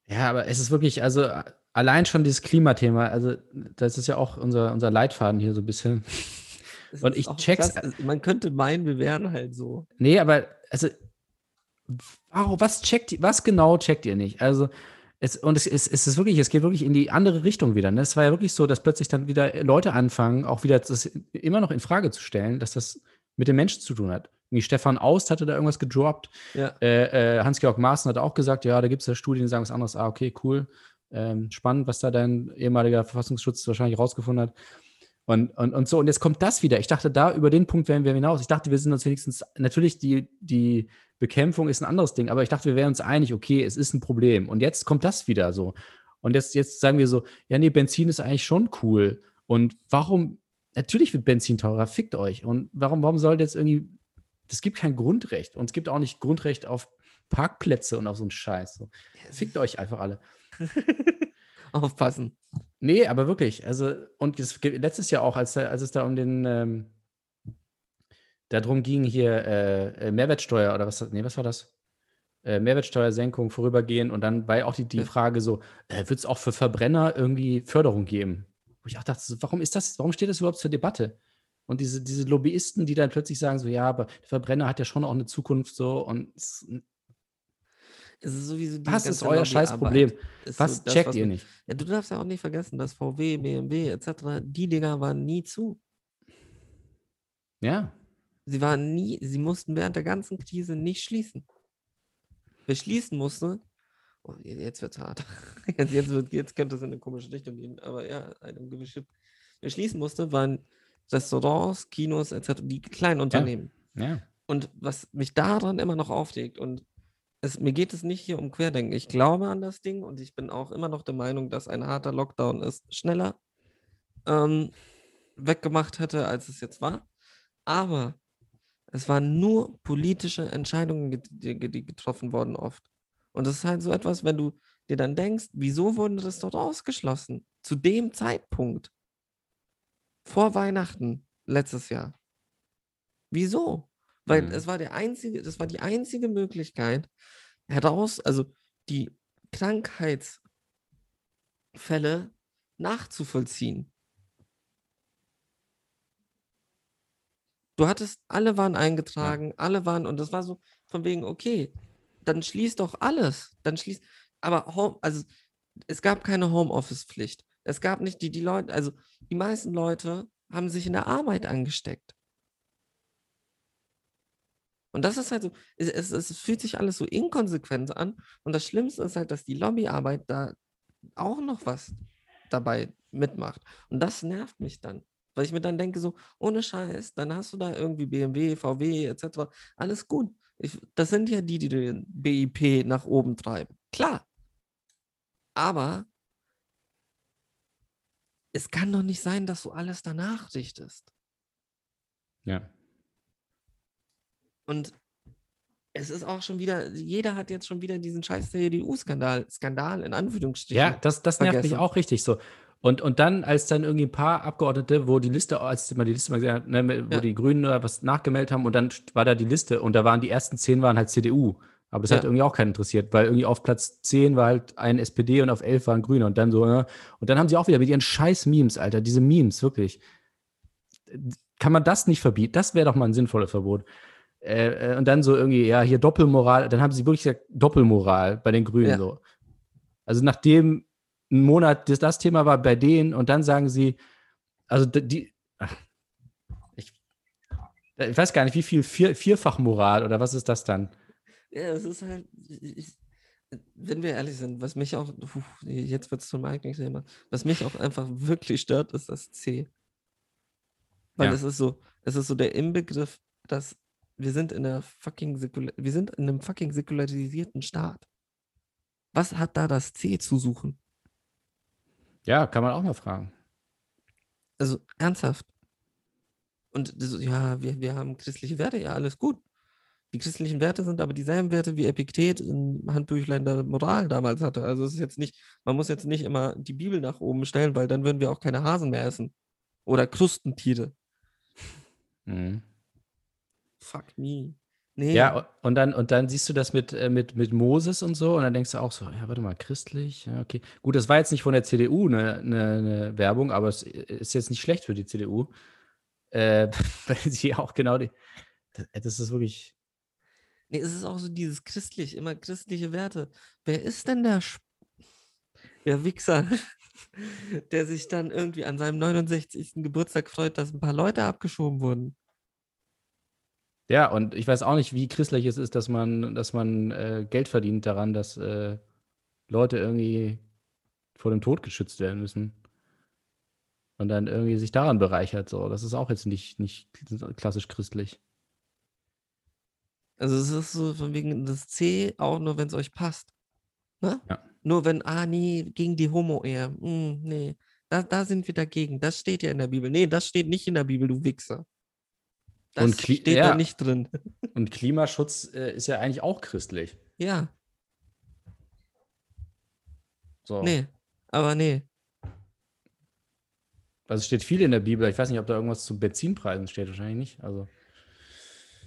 Ja, aber es ist wirklich, also allein schon dieses Klimathema, also das ist ja auch unser, unser Leitfaden hier so ein bisschen. Und ich check's. Krass. Man könnte meinen, wir wären halt so. Nee, aber also warum, was checkt, was genau checkt ihr nicht? Also, es, und es, es, es ist wirklich, es geht wirklich in die andere Richtung wieder. Ne? Es war ja wirklich so, dass plötzlich dann wieder Leute anfangen, auch wieder das immer noch in Frage zu stellen, dass das mit den Menschen zu tun hat. Wie Stefan Aust hatte da irgendwas gedroppt. Ja. Äh, äh, Hans-Georg Maaßen hat auch gesagt, ja, da gibt es ja Studien, die sagen was anderes. Ah, okay, cool. Ähm, spannend, was da dein ehemaliger Verfassungsschutz wahrscheinlich rausgefunden hat. Und, und, und so, und jetzt kommt das wieder. Ich dachte, da über den Punkt wären wir hinaus. Ich dachte, wir sind uns wenigstens, natürlich die, die Bekämpfung ist ein anderes Ding, aber ich dachte, wir wären uns einig, okay, es ist ein Problem. Und jetzt kommt das wieder so. Und jetzt, jetzt sagen wir so, ja, nee, Benzin ist eigentlich schon cool. Und warum, natürlich wird Benzin teurer, fickt euch. Und warum, warum sollte jetzt irgendwie, es gibt kein Grundrecht. Und es gibt auch nicht Grundrecht auf Parkplätze und auf so einen Scheiß. So. Fickt euch einfach alle. Aufpassen. Nee, aber wirklich. Also, und das, letztes Jahr auch, als, als es da um den, ähm, darum ging, hier äh, äh Mehrwertsteuer oder was, nee, was war das? Äh, Mehrwertsteuersenkung vorübergehen und dann war auch die, die Frage so, äh, wird es auch für Verbrenner irgendwie Förderung geben? Wo ich auch dachte, warum ist das, warum steht das überhaupt zur Debatte? Und diese, diese Lobbyisten, die dann plötzlich sagen, so, ja, aber der Verbrenner hat ja schon auch eine Zukunft so und es, ist sowieso Was ist euer Scheißproblem? Was so das, checkt was ihr nicht? Ja, du darfst ja auch nicht vergessen, dass VW, BMW etc., die Dinger waren nie zu. Ja. Sie waren nie, sie mussten während der ganzen Krise nicht schließen beschließen musste, oh, jetzt wird es hart. Jetzt, jetzt, wird, jetzt könnte es in eine komische Richtung gehen, aber ja, einem gewische beschließen musste, waren Restaurants, Kinos etc., die kleinen Unternehmen. Ja. ja. Und was mich daran immer noch aufregt, und es, mir geht es nicht hier um Querdenken. Ich glaube an das Ding und ich bin auch immer noch der Meinung, dass ein harter Lockdown es schneller ähm, weggemacht hätte, als es jetzt war. Aber es waren nur politische Entscheidungen, die, die getroffen wurden oft. Und das ist halt so etwas, wenn du dir dann denkst, wieso wurde das dort ausgeschlossen? Zu dem Zeitpunkt. Vor Weihnachten letztes Jahr. Wieso? Weil mhm. es war der einzige, das war die einzige Möglichkeit, heraus, also die Krankheitsfälle nachzuvollziehen. Du hattest, alle waren eingetragen, ja. alle waren, und das war so von wegen, okay, dann schließt doch alles. Dann schließt, aber Home, also es gab keine Homeoffice-Pflicht. Es gab nicht die, die Leute, also die meisten Leute haben sich in der Arbeit angesteckt. Und das ist halt so, es, es, fühlt sich alles so inkonsequent an. Und das Schlimmste ist halt, dass die Lobbyarbeit da auch noch was dabei mitmacht. Und das nervt mich dann. Weil ich mir dann denke, so, ohne Scheiß, dann hast du da irgendwie BMW, VW etc. Alles gut. Ich, das sind ja die, die den BIP nach oben treiben. Klar. Aber es kann doch nicht sein, dass du alles danach richtest. Ja. Und es ist auch schon wieder, jeder hat jetzt schon wieder diesen scheiß CDU-Skandal, Skandal in Anführungsstrichen. Ja, das, das nervt mich auch richtig so. Und, und dann, als dann irgendwie ein paar Abgeordnete, wo die Liste, als man die Liste mal gesehen hat, ne, wo ja. die Grünen oder was nachgemeldet haben und dann war da die Liste und da waren die ersten zehn waren halt CDU. Aber das ja. hat irgendwie auch keinen interessiert, weil irgendwie auf Platz 10 war halt ein SPD und auf 11 waren Grüne und dann so, ne? Und dann haben sie auch wieder mit ihren scheiß Memes, Alter, diese Memes, wirklich. Kann man das nicht verbieten? Das wäre doch mal ein sinnvolles Verbot. Äh, äh, und dann so irgendwie, ja, hier Doppelmoral, dann haben sie wirklich gesagt, Doppelmoral bei den Grünen ja. so. Also nachdem ein Monat das, das Thema war bei denen und dann sagen sie, also die, ich, ich weiß gar nicht, wie viel Vier, Vierfachmoral oder was ist das dann? Ja, es ist halt, ich, wenn wir ehrlich sind, was mich auch, jetzt wird es zum eigentlichen Thema, was mich auch einfach wirklich stört, ist das C. Weil ja. es ist so, es ist so der Inbegriff, dass wir sind in einer fucking wir sind in einem fucking säkularisierten Staat. Was hat da das C zu suchen? Ja, kann man auch mal fragen. Also ernsthaft. Und ja, wir, wir haben christliche Werte, ja, alles gut. Die christlichen Werte sind aber dieselben Werte wie Epiktet im Handbüchlein der Moral damals hatte. Also es ist jetzt nicht, man muss jetzt nicht immer die Bibel nach oben stellen, weil dann würden wir auch keine Hasen mehr essen. Oder Krustentiere. Mhm. Fuck me. Nee. Ja, und dann, und dann siehst du das mit, äh, mit, mit Moses und so, und dann denkst du auch so, ja, warte mal, christlich, ja, okay. Gut, das war jetzt nicht von der CDU eine, eine, eine Werbung, aber es ist jetzt nicht schlecht für die CDU. Äh, weil sie auch genau die. Das ist wirklich. Nee, es ist auch so dieses christlich, immer christliche Werte. Wer ist denn der, Sp der Wichser, der sich dann irgendwie an seinem 69. Geburtstag freut, dass ein paar Leute abgeschoben wurden? Ja, und ich weiß auch nicht, wie christlich es ist, dass man, dass man äh, Geld verdient daran, dass äh, Leute irgendwie vor dem Tod geschützt werden müssen. Und dann irgendwie sich daran bereichert. So. Das ist auch jetzt nicht, nicht klassisch christlich. Also es ist so von wegen das C auch nur, wenn es euch passt. Ne? Ja. Nur wenn, ah, nee, gegen die Homo-Ehe. Hm, nee, da, da sind wir dagegen. Das steht ja in der Bibel. Nee, das steht nicht in der Bibel, du Wichser. Das Und Kli- steht ja. da nicht drin. Und Klimaschutz äh, ist ja eigentlich auch christlich. Ja, So. nee, aber nee. Also es steht viel in der Bibel. Ich weiß nicht, ob da irgendwas zu Benzinpreisen steht. Wahrscheinlich nicht. Also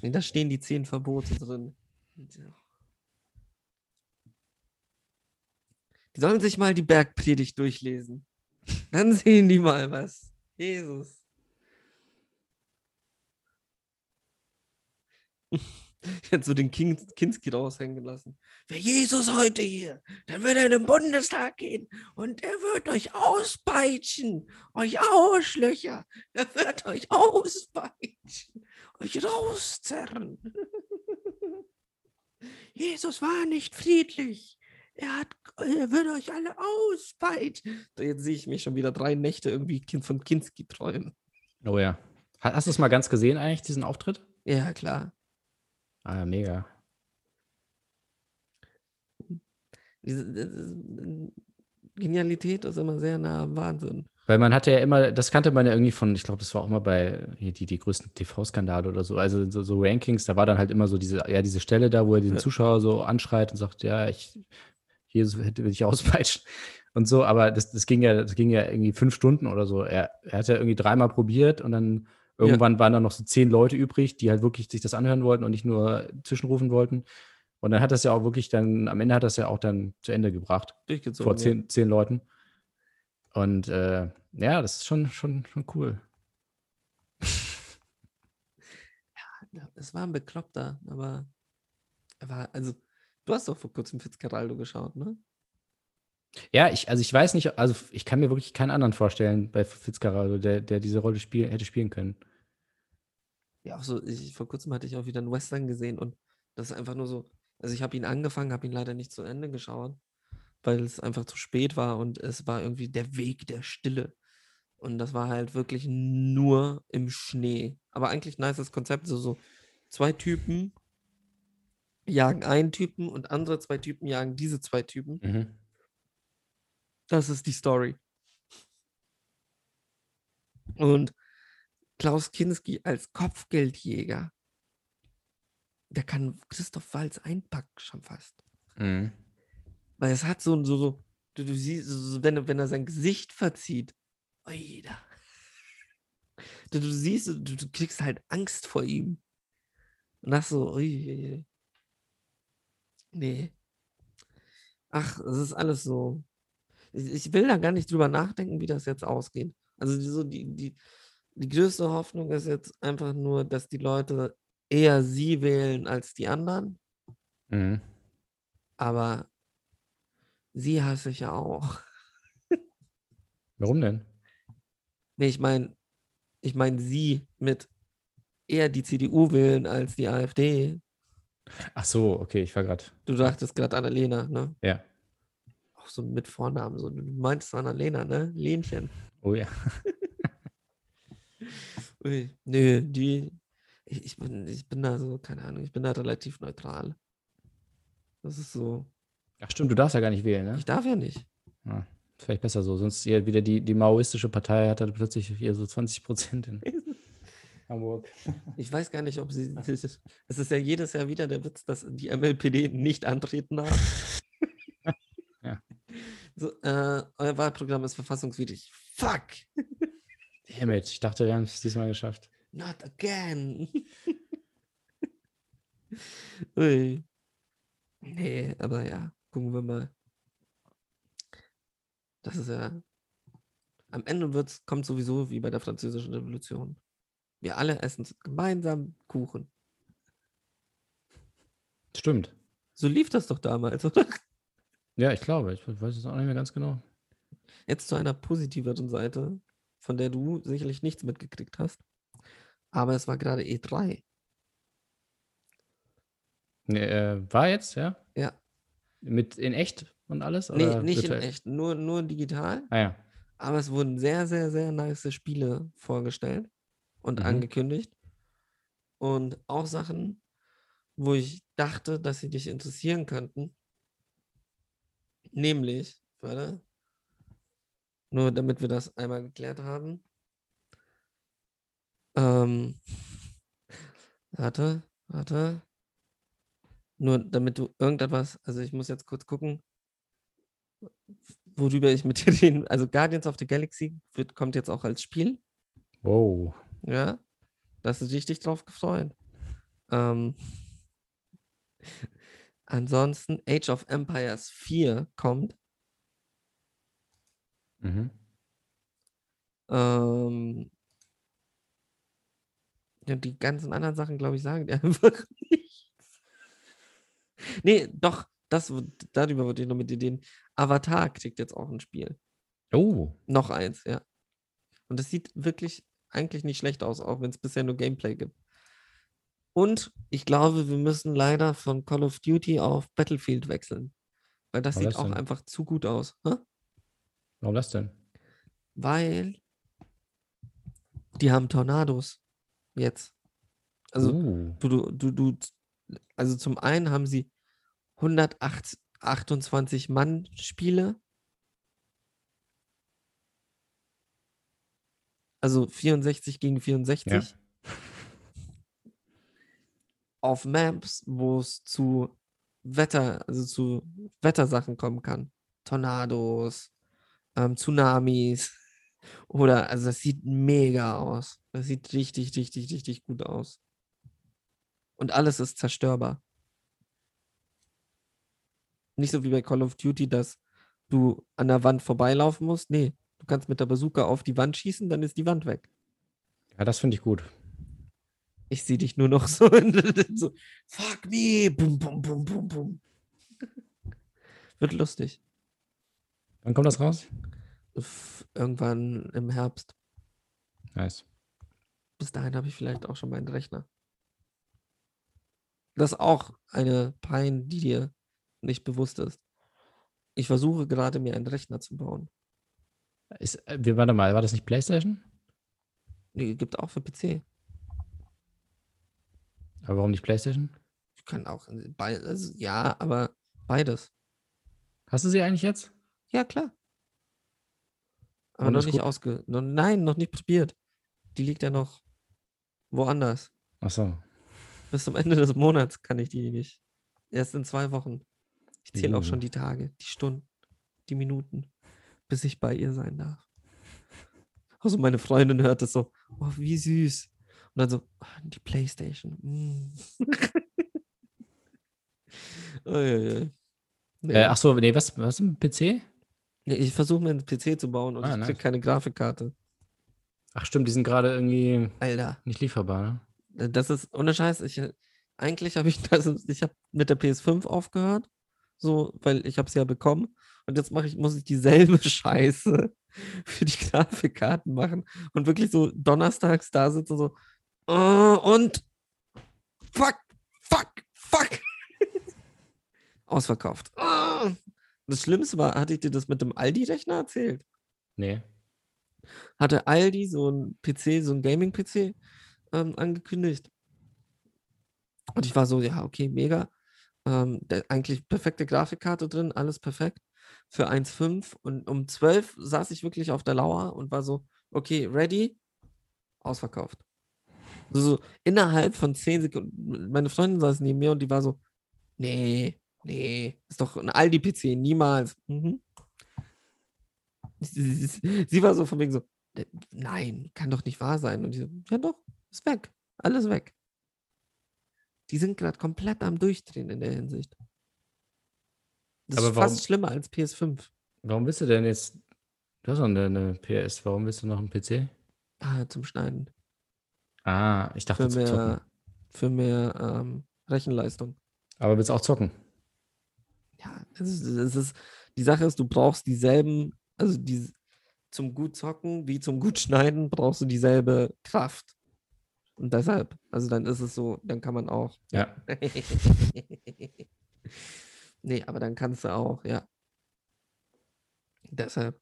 Nee, da stehen die zehn Verbote drin. Die sollen sich mal die Bergpredigt durchlesen. Dann sehen die mal was. Jesus. Jetzt so den King, Kinski raushängen lassen. Wäre Jesus heute hier, dann würde er in den Bundestag gehen und er wird euch auspeitschen. Euch Arschlöcher. Er wird euch auspeitschen. Euch rauszerren. Jesus war nicht friedlich. Er, hat, er wird euch alle auspeitschen. Jetzt sehe ich mich schon wieder drei Nächte irgendwie von Kinski träumen. Oh ja. Ha- Hast du es mal ganz gesehen eigentlich, diesen Auftritt? Ja, klar. Ah, ja, mega. Ist, äh, Genialität ist immer sehr nah am Wahnsinn. Weil man hatte ja immer, das kannte man ja irgendwie von, ich glaube, das war auch immer bei hier die, die größten TV-Skandale oder so, also so, so Rankings, da war dann halt immer so diese, ja, diese Stelle da, wo er den. Zuschauer so anschreit und sagt, ja, ich, Jesus hätte will ich auspeitschen und so, aber das, das ging ja, das ging ja irgendwie fünf Stunden oder so. Er, er hat ja irgendwie dreimal probiert und dann irgendwann waren da noch so zehn Leute übrig, die halt wirklich sich das anhören wollten und nicht nur zwischenrufen wollten. Und dann hat das ja auch wirklich dann, am Ende hat das ja auch dann zu Ende gebracht Durchgezogen. vor zehn, zehn Leuten. Und äh, ja, das ist schon, schon, schon cool. Ja, es war ein Bekloppter, aber er war, also, du hast doch vor kurzem Fitzcarraldo geschaut, ne? Ja, ich, also ich weiß nicht, also ich kann mir wirklich keinen anderen vorstellen bei Fitzcarraldo, der, der diese Rolle spiel, hätte spielen können. Ja, auch so, ich, vor kurzem hatte ich auch wieder einen Western gesehen und das ist einfach nur so, also ich habe ihn angefangen, habe ihn leider nicht zu Ende geschaut, weil es einfach zu spät war und es war irgendwie der Weg der Stille. Und das war halt wirklich nur im Schnee. Aber eigentlich nices Konzept, so, so zwei Typen jagen einen Typen und andere zwei Typen jagen diese zwei Typen. Mhm. Das ist die Story. Und Klaus Kinski als Kopfgeldjäger, der kann Christoph Walz einpacken schon fast. Mhm. Weil es hat so, ein- so, so du, du siehst, so, wenn, er- wenn er sein Gesicht verzieht, oida. Du, du siehst, du, du kriegst halt Angst vor ihm. Und das so, ui, nee. Ach, es ist alles so. Ich, ich will da gar nicht drüber nachdenken, wie das jetzt ausgeht. Also die, so die, die, die größte Hoffnung ist jetzt einfach nur, dass die Leute eher sie wählen als die anderen. Mhm. Aber sie hasse ich ja auch. Warum denn? Nee, ich meine, ich meine sie mit eher die CDU wählen als die AfD. Ach so, okay, ich war gerade. Du dachtest gerade Annalena, ne? Ja. Auch so mit Vornamen. So. Du meinst Annalena, ne? Lenchen. Oh ja. Ui, nö, die. Ich, ich, bin, ich bin da so, keine Ahnung, ich bin da relativ neutral. Das ist so. Ach stimmt, du darfst ja gar nicht wählen, ne? Ich darf ja nicht. Ja, vielleicht besser so. Sonst hier wieder die, die maoistische Partei hat dann plötzlich hier so 20 Prozent in Hamburg. Ich weiß gar nicht, ob sie. Es ist ja jedes Jahr wieder der Witz, dass die MLPD nicht antreten darf. Ja. So, äh, euer Wahlprogramm ist verfassungswidrig. Fuck! It, ich dachte, wir haben es diesmal geschafft. Not again. Ui. Nee, aber ja, gucken wir mal. Das ist ja. Am Ende wird's, kommt sowieso wie bei der Französischen Revolution. Wir alle essen gemeinsam Kuchen. Stimmt. So lief das doch damals, oder? Ja, ich glaube. Ich weiß es auch nicht mehr ganz genau. Jetzt zu einer positiveren Seite, von der du sicherlich nichts mitgekriegt hast. Aber es war gerade E E3. Nee, äh, war jetzt, ja? Ja. Mit in echt und alles? Nee, Oder nicht in virtuell? echt, nur, nur digital. Ah ja. Aber es wurden sehr, sehr, sehr nice Spiele vorgestellt und Mhm. angekündigt. Und auch Sachen, wo ich dachte, dass sie dich interessieren könnten. Nämlich, warte, nur damit wir das einmal geklärt haben. Ähm, warte, warte. Nur damit du irgendetwas, also ich muss jetzt kurz gucken, worüber ich mit dir reden. Also Guardians of the Galaxy wird, kommt jetzt auch als Spiel. Wow. Ja, das ist richtig drauf gefreut. Ähm, ansonsten Age of Empires 4 kommt. Mhm. Ähm, ja, die ganzen anderen Sachen, glaube ich, sagen die einfach nichts. Nee, doch, das, darüber wollte ich noch mit dir reden. Avatar kriegt jetzt auch ein Spiel. Oh. Noch eins, ja. Und das sieht wirklich eigentlich nicht schlecht aus, auch wenn es bisher nur Gameplay gibt. Und ich glaube, wir müssen leider von Call of Duty auf Battlefield wechseln. Weil das Warum sieht auch denn? einfach zu gut aus. Hä? Warum das denn? Weil die haben Tornados jetzt. Also uh. du, du, du, also zum einen haben sie 128 Mann Spiele. Also 64 gegen 64 Ja. auf Maps, wo es zu Wetter, also zu Wettersachen kommen kann. Tornados, ähm, Tsunamis oder, also das sieht mega aus. Das sieht richtig, richtig, richtig gut aus. Und alles ist zerstörbar. Nicht so wie bei Call of Duty, dass du an der Wand vorbeilaufen musst. Nee, du kannst mit der Bazooka auf die Wand schießen, dann ist die Wand weg. Ja, das finde ich gut. Ich sehe dich nur noch so, so, fuck me, bum, bum, bum, bum, bum. Wird lustig. Wann kommt das raus? Irgendwann im Herbst. Nice. Bis dahin habe ich vielleicht auch schon meinen Rechner. Das ist auch eine Pein, die dir nicht bewusst ist. Ich versuche gerade, mir einen Rechner zu bauen. Ist, äh, wir- warte mal, war das nicht PlayStation? Nee, gibt auch für PC. Aber warum nicht PlayStation? Ich kann auch, bei, also, ja, aber beides. Hast du sie eigentlich jetzt? Ja, klar. Aber Und noch ist nicht gut? ausge... Noch, nein, noch nicht probiert. Die liegt ja noch woanders. Ach so. Bis zum Ende des Monats kann ich die nicht. Erst in zwei Wochen. Ich zähle auch schon die Tage, die Stunden, die Minuten, bis ich bei ihr sein darf. Also meine Freundin hört es so, oh, wie süß. Und dann so, "Ah, die Playstation. Mm. Uiuiui. Nee. Äh, ach so, nee, was, was im PC? Ja, Ich versuche mir einen PC zu bauen und Ah, ich kriege nice. keine Grafikkarte. Ach stimmt, die sind gerade irgendwie Alter, nicht lieferbar, ne? äh, das ist ohne Scheiß. Ich, äh, eigentlich habe ich das, ich habe mit der PS5 aufgehört, so, weil ich habe es ja bekommen und jetzt mache ich, muss ich dieselbe Scheiße für die Grafikkarten machen und wirklich so donnerstags da sitzen so "Äh, und fuck, fuck, fuck. Ausverkauft. Ah. Das Schlimmste war, hatte ich dir das mit dem Aldi-Rechner erzählt? Nee. hatte Aldi so ein PC, so ein Gaming-PC ähm, angekündigt. Und ich war so, ja, okay, mega. Ähm, der, eigentlich perfekte Grafikkarte drin, alles perfekt. Für 1,5 und um 12 saß ich wirklich auf der Lauer und war so, okay, ready, ausverkauft. So, so innerhalb von 10 Sekunden, meine Freundin saß neben mir und die war so, nee, nee, ist doch ein Aldi-PC, niemals. Mhm. Sie, war so von wegen so, "Äh, nein, kann doch nicht wahr sein. Und ich so, ja doch, ist weg. Alles weg. Die sind gerade komplett am Durchdrehen in der Hinsicht. Das Aber ist warum- fast schlimmer als PS5. Warum willst du denn jetzt. Du hast doch eine, eine PS, warum willst du noch einen PC? Ah, zum Schneiden. Ah, ich dachte Für mehr, für mehr ähm, Rechenleistung. Aber willst du auch zocken? Ja, es ist, es ist, die Sache ist, du brauchst dieselben, also die, zum gut zocken wie zum gut schneiden brauchst du dieselbe Kraft. Und deshalb, also dann ist es so, dann kann man auch. Ja. nee, aber dann kannst du auch, ja. Deshalb.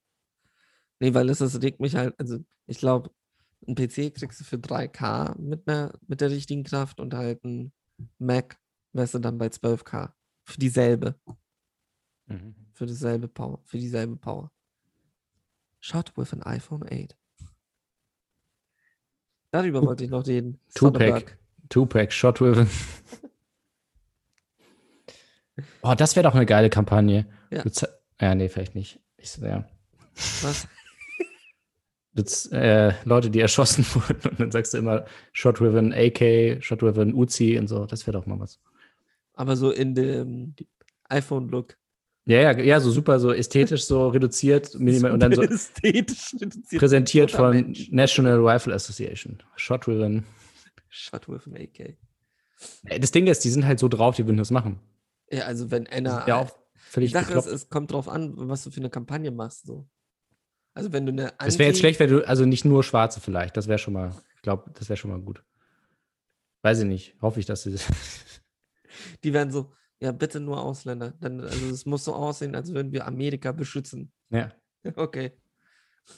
Nee, weil es, es regt mich halt, also ich glaube, ein PC kriegst du für 3K mit, einer, mit der richtigen Kraft und halt ein Mac wärst du dann bei 12K. Für dieselbe. Mhm. für dieselbe Power, für dieselbe Power. Shot with an iPhone 8. Darüber wollte ich noch reden. Tupac. Tupac, Shot with an Oh, das wäre doch eine geile Kampagne. Ja. ja, nee, vielleicht nicht. Ich, ja. Was? Jetzt, äh, Leute, die erschossen wurden und dann sagst du immer Shot with an AK, Shot with an Uzi und so. Das wäre doch mal was. Aber so in dem iPhone-Look. Ja, ja, ja, so super, so ästhetisch, so reduziert, minimal und dann so ästhetisch reduziert. präsentiert von Mensch. National Rifle Association. Shot with an. Shot with an AK. Das Ding ist, die sind halt so drauf, die würden das machen. Ja, also wenn einer. Ja, auch völlig die Sache ist, es kommt drauf an, was du für eine Kampagne machst. So. Also wenn du eine Anti Das wäre jetzt schlecht, wenn du, also nicht nur Schwarze vielleicht, das wäre schon mal, ich glaube, das wäre schon mal gut. Weiß ich nicht, hoffe ich, dass sie Die werden so, ja, bitte nur Ausländer. Dann, also es muss so aussehen, als würden wir Amerika beschützen. Ja. Okay.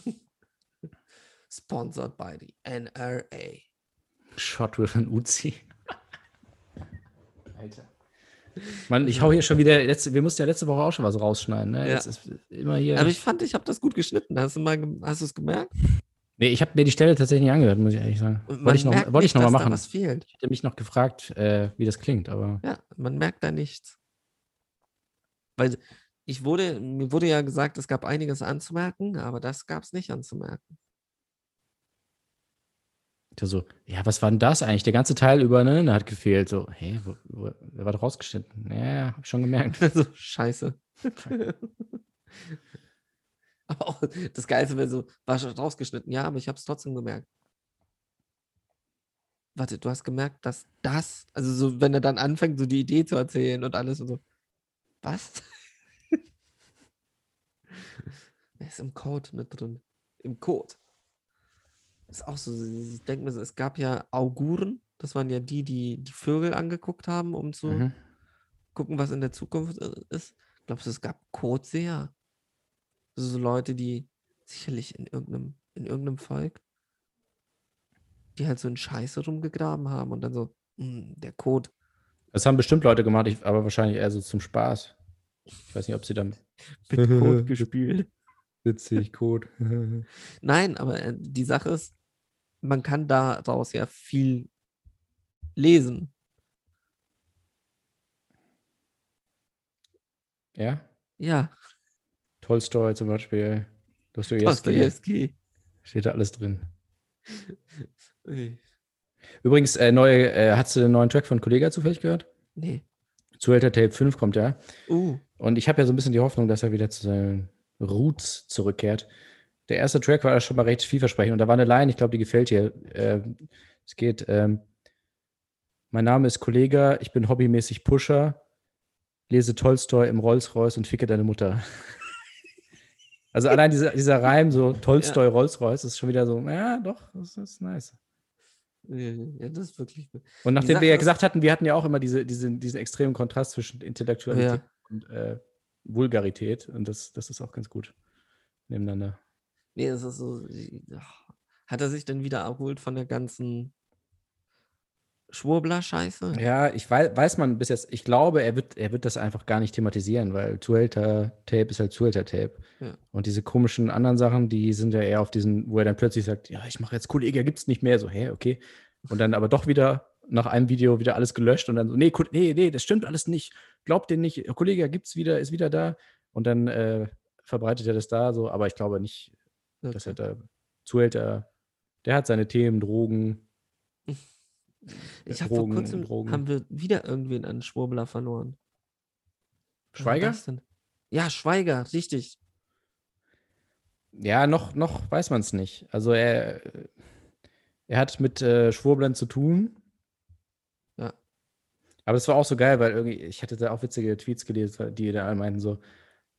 Sponsored by the NRA. Shot with an Uzi. Alter. Mann, ich hau hier schon wieder, letzte, wir mussten ja letzte Woche auch schon was rausschneiden. Ne? Ja. Jetzt ist immer hier. Aber ich fand, ich habe das gut geschnitten. Hast du mal, hast du es gemerkt? Nee, ich habe mir die Stelle tatsächlich nicht angehört, muss ich ehrlich sagen. Wollte ich noch, wollte ich noch mal machen. was fehlt. Ich hätte mich noch gefragt, äh, wie das klingt, aber. Ja, man merkt da nichts. Weil ich wurde, mir wurde ja gesagt, es gab einiges anzumerken, aber das gab es nicht anzumerken. Der so, ja, was war denn das eigentlich? Der ganze Teil über, ne, hat gefehlt. So, hä, wo, wo, wer war doch rausgeschnitten? Ja, hab ich schon gemerkt. so, scheiße. aber auch das Geilste wäre so, war schon rausgeschnitten. Ja, aber ich habe es trotzdem gemerkt. Warte, du hast gemerkt, dass das, also so, wenn er dann anfängt, so die Idee zu erzählen und alles und so. Was? er ist im Code mit drin. Im Code. Ist auch so, ich denke mir so, es gab ja Auguren, das waren ja die, die die Vögel angeguckt haben, um zu mhm. gucken, was in der Zukunft ist. Glaubst du, es gab Kotseher? Also so Leute, die sicherlich in irgendeinem, in irgendeinem Volk, die halt so in Scheiße rumgegraben haben und dann so, mh, hm, der Code. Das haben bestimmt Leute gemacht, ich, aber wahrscheinlich eher so zum Spaß. Ich weiß nicht, ob sie dann mit Code gespielt. Witzig, Code. Nein, aber äh, die Sache ist, man kann daraus ja viel lesen. Ja? Ja. Tolstoi zum Beispiel. Dostoevsky. Steht da alles drin. Übrigens, äh, neue, äh, hast du den neuen Track von Kollega zufällig gehört? Nee. Zuhälter Tape 5 kommt ja. Uh. Und ich habe ja so ein bisschen die Hoffnung, dass er wieder zu seinen Roots zurückkehrt der erste Track war schon mal recht vielversprechend und da war eine Line, ich glaube, die gefällt dir. Äh, es geht, ähm, mein Name ist Kollega, ich bin hobbymäßig Pusher, lese Tolstoi im Rolls-Royce und ficke deine Mutter. also allein dieser, dieser Reim, so Tolstoi, ja. Rolls-Royce, ist schon wieder so, ja, doch, das ist nice. Ja, das ist wirklich. Und nachdem wir ja gesagt hatten, wir hatten ja auch immer diese, diese, diesen extremen Kontrast zwischen Intellektualität ja. und äh, Vulgarität und das, das ist auch ganz gut nebeneinander. Nee, es ist so. Hat er sich denn wieder erholt von der ganzen Schwurbler-Scheiße? Ja, ich weiß, weiß man bis jetzt, ich glaube, er wird, er wird das einfach gar nicht thematisieren, weil Zuhälter-Tape ist halt Zuhälter-Tape. Ja. Und diese komischen anderen Sachen, die sind ja eher auf diesen, wo er dann plötzlich sagt, ja, ich mache jetzt Kollege, gibt's nicht mehr. So, hä, okay. Und dann aber doch wieder nach einem Video wieder alles gelöscht und dann so, nee, nee, nee, das stimmt alles nicht. Glaubt den nicht. Kollege gibt's wieder, ist wieder da. Und dann äh, verbreitet er das da so, aber ich glaube nicht, Okay. Das hat er, Zuhälter, der hat seine Themen, Drogen. Ich habe vor kurzem, Drogen. haben wir wieder irgendwen an Schwurbler verloren. Schweiger? Ja, Schweiger, richtig. Ja, noch, noch weiß man es nicht. Also er, er hat mit äh, Schwurblern zu tun. Ja. Aber es war auch so geil, weil irgendwie, ich hatte da auch witzige Tweets gelesen, die da alle meinten so,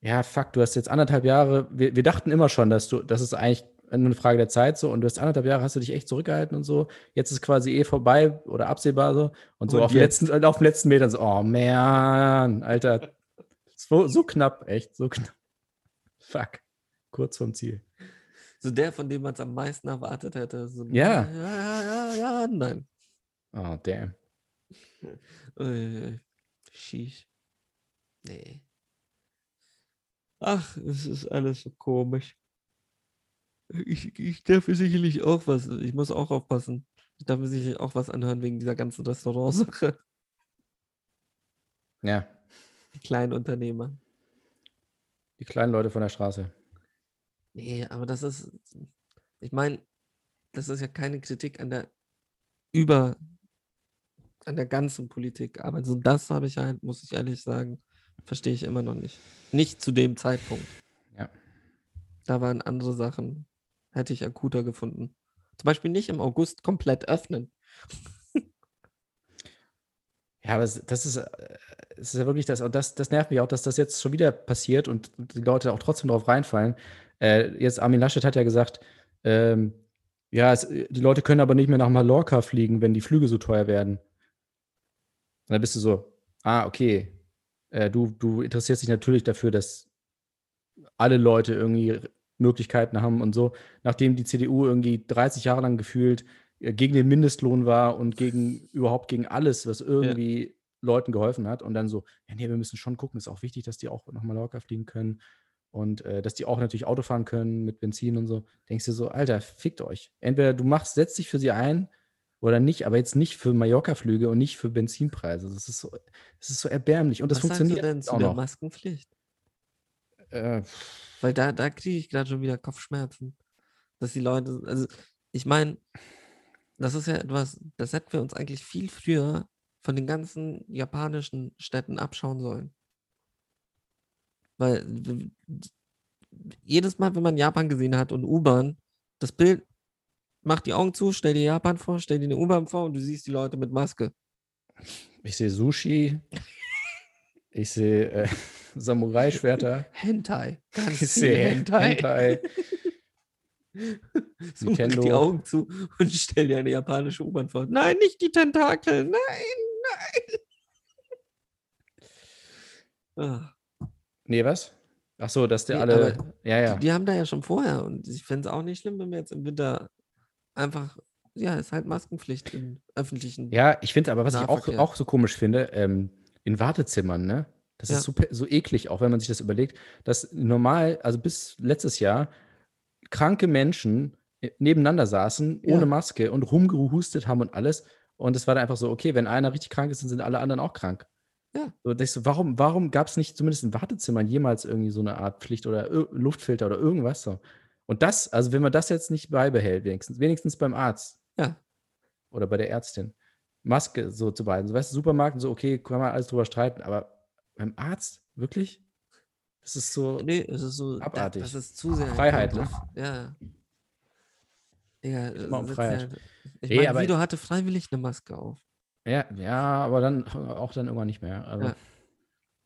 ja, fuck, du hast jetzt anderthalb Jahre, wir, wir dachten immer schon, dass du, das ist eigentlich eine Frage der Zeit so und du hast anderthalb Jahre, hast du dich echt zurückgehalten und so. Jetzt ist quasi eh vorbei oder absehbar so. Und so und auf, den letzten, auf den letzten Metern so, oh man, Alter. So, so knapp, echt, so knapp. Fuck. Kurz vom Ziel. So der, von dem man es am meisten erwartet hätte. So, ja. Ja, ja, ja, ja, nein. Oh, damn. Sheesh. Nee. Ach, es ist alles so komisch. Ich, ich darf mir sicherlich auch was, ich muss auch aufpassen. Ich darf mir sicherlich auch was anhören wegen dieser ganzen Restaurantsache. Ja. Die kleinen Unternehmer. Die kleinen Leute von der Straße. Nee, aber das ist, ich meine, das ist ja keine Kritik an der über, an der ganzen Politik. Aber so das habe ich halt, muss ich ehrlich sagen, verstehe ich immer noch nicht. Nicht zu dem Zeitpunkt. Ja. Da waren andere Sachen, hätte ich akuter gefunden. Zum Beispiel nicht im August komplett öffnen. Ja, aber das ist, das ist ja wirklich das, und das, das nervt mich auch, dass das jetzt schon wieder passiert und die Leute auch trotzdem drauf reinfallen. Äh, jetzt Armin Laschet hat ja gesagt, ähm, ja, es, die Leute können aber nicht mehr nach Mallorca fliegen, wenn die Flüge so teuer werden. Und dann bist du so, ah, okay. Äh, du, du interessierst dich natürlich dafür, dass alle Leute irgendwie Möglichkeiten haben und so. Nachdem die CDU irgendwie 30 Jahre lang gefühlt äh, gegen den Mindestlohn war und gegen überhaupt gegen alles, was irgendwie ja. Leuten geholfen hat. Und dann so, ja, nee, wir müssen schon gucken, ist auch wichtig, dass die auch nach Mallorca fliegen können und äh, dass die auch natürlich Auto fahren können mit Benzin und so. Denkst du so, Alter, fickt euch. Entweder du machst, setzt dich für sie ein oder nicht, aber jetzt nicht für Mallorca-Flüge und nicht für Benzinpreise. Das ist so, das ist so erbärmlich. Und das Was funktioniert sagst du denn zu auch der noch. Maskenpflicht? Äh, Weil da, da kriege ich gerade schon wieder Kopfschmerzen. Dass die Leute, also ich meine, das ist ja etwas, das hätten wir uns eigentlich viel früher von den ganzen japanischen Städten abschauen sollen. Weil jedes Mal, wenn man Japan gesehen hat und U-Bahn, das Bild, mach die Augen zu, stell dir Japan vor, stell dir eine U-Bahn vor und du siehst die Leute mit Maske. ich sehe Sushi. ich sehe äh, Samurai-Schwerter. Hentai. Ganz Ich viel sehe Hentai. Hentai. So mach die Nintendo. Augen zu und stell dir eine japanische U-Bahn vor. Nein, nicht die Tentakel. Nein, nein. Ah, Nee, was? Ach so, dass der Nee, alle. Ja, ja. Die, die haben da ja schon vorher und ich fände es auch nicht schlimm, wenn wir jetzt im Winter einfach, ja, ist halt Maskenpflicht in öffentlichen. Ja, ich finde aber, was ich auch, auch so komisch finde, ähm, in Wartezimmern, ne? Das Ja. ist super, so eklig, auch wenn man sich das überlegt, dass normal, also bis letztes Jahr, kranke Menschen äh, nebeneinander saßen, Ja. ohne Maske und rumgehustet haben und alles. Und es war dann einfach so, okay, wenn einer richtig krank ist, dann sind alle anderen auch krank. Ja. So, du, warum, warum gab es nicht zumindest in Wartezimmern jemals irgendwie so eine Art Pflicht oder Luftfilter oder irgendwas so? Und das, also wenn man das jetzt nicht beibehält, wenigstens, wenigstens beim Arzt, Ja. oder bei der Ärztin. Maske so zu behalten. So, weißt du, Supermarkt, so, okay, kann man alles drüber streiten, aber beim Arzt, wirklich? Das ist so. Nee, es ist so, Abartig. das ist zu sehr. Freiheit, ne? Ja. Digga, Immer um sitzt Freiheit. ja- Ich meine, aber- Vido hatte freiwillig eine Maske auf. Ja, ja, aber dann auch dann irgendwann nicht mehr. Also, Ja.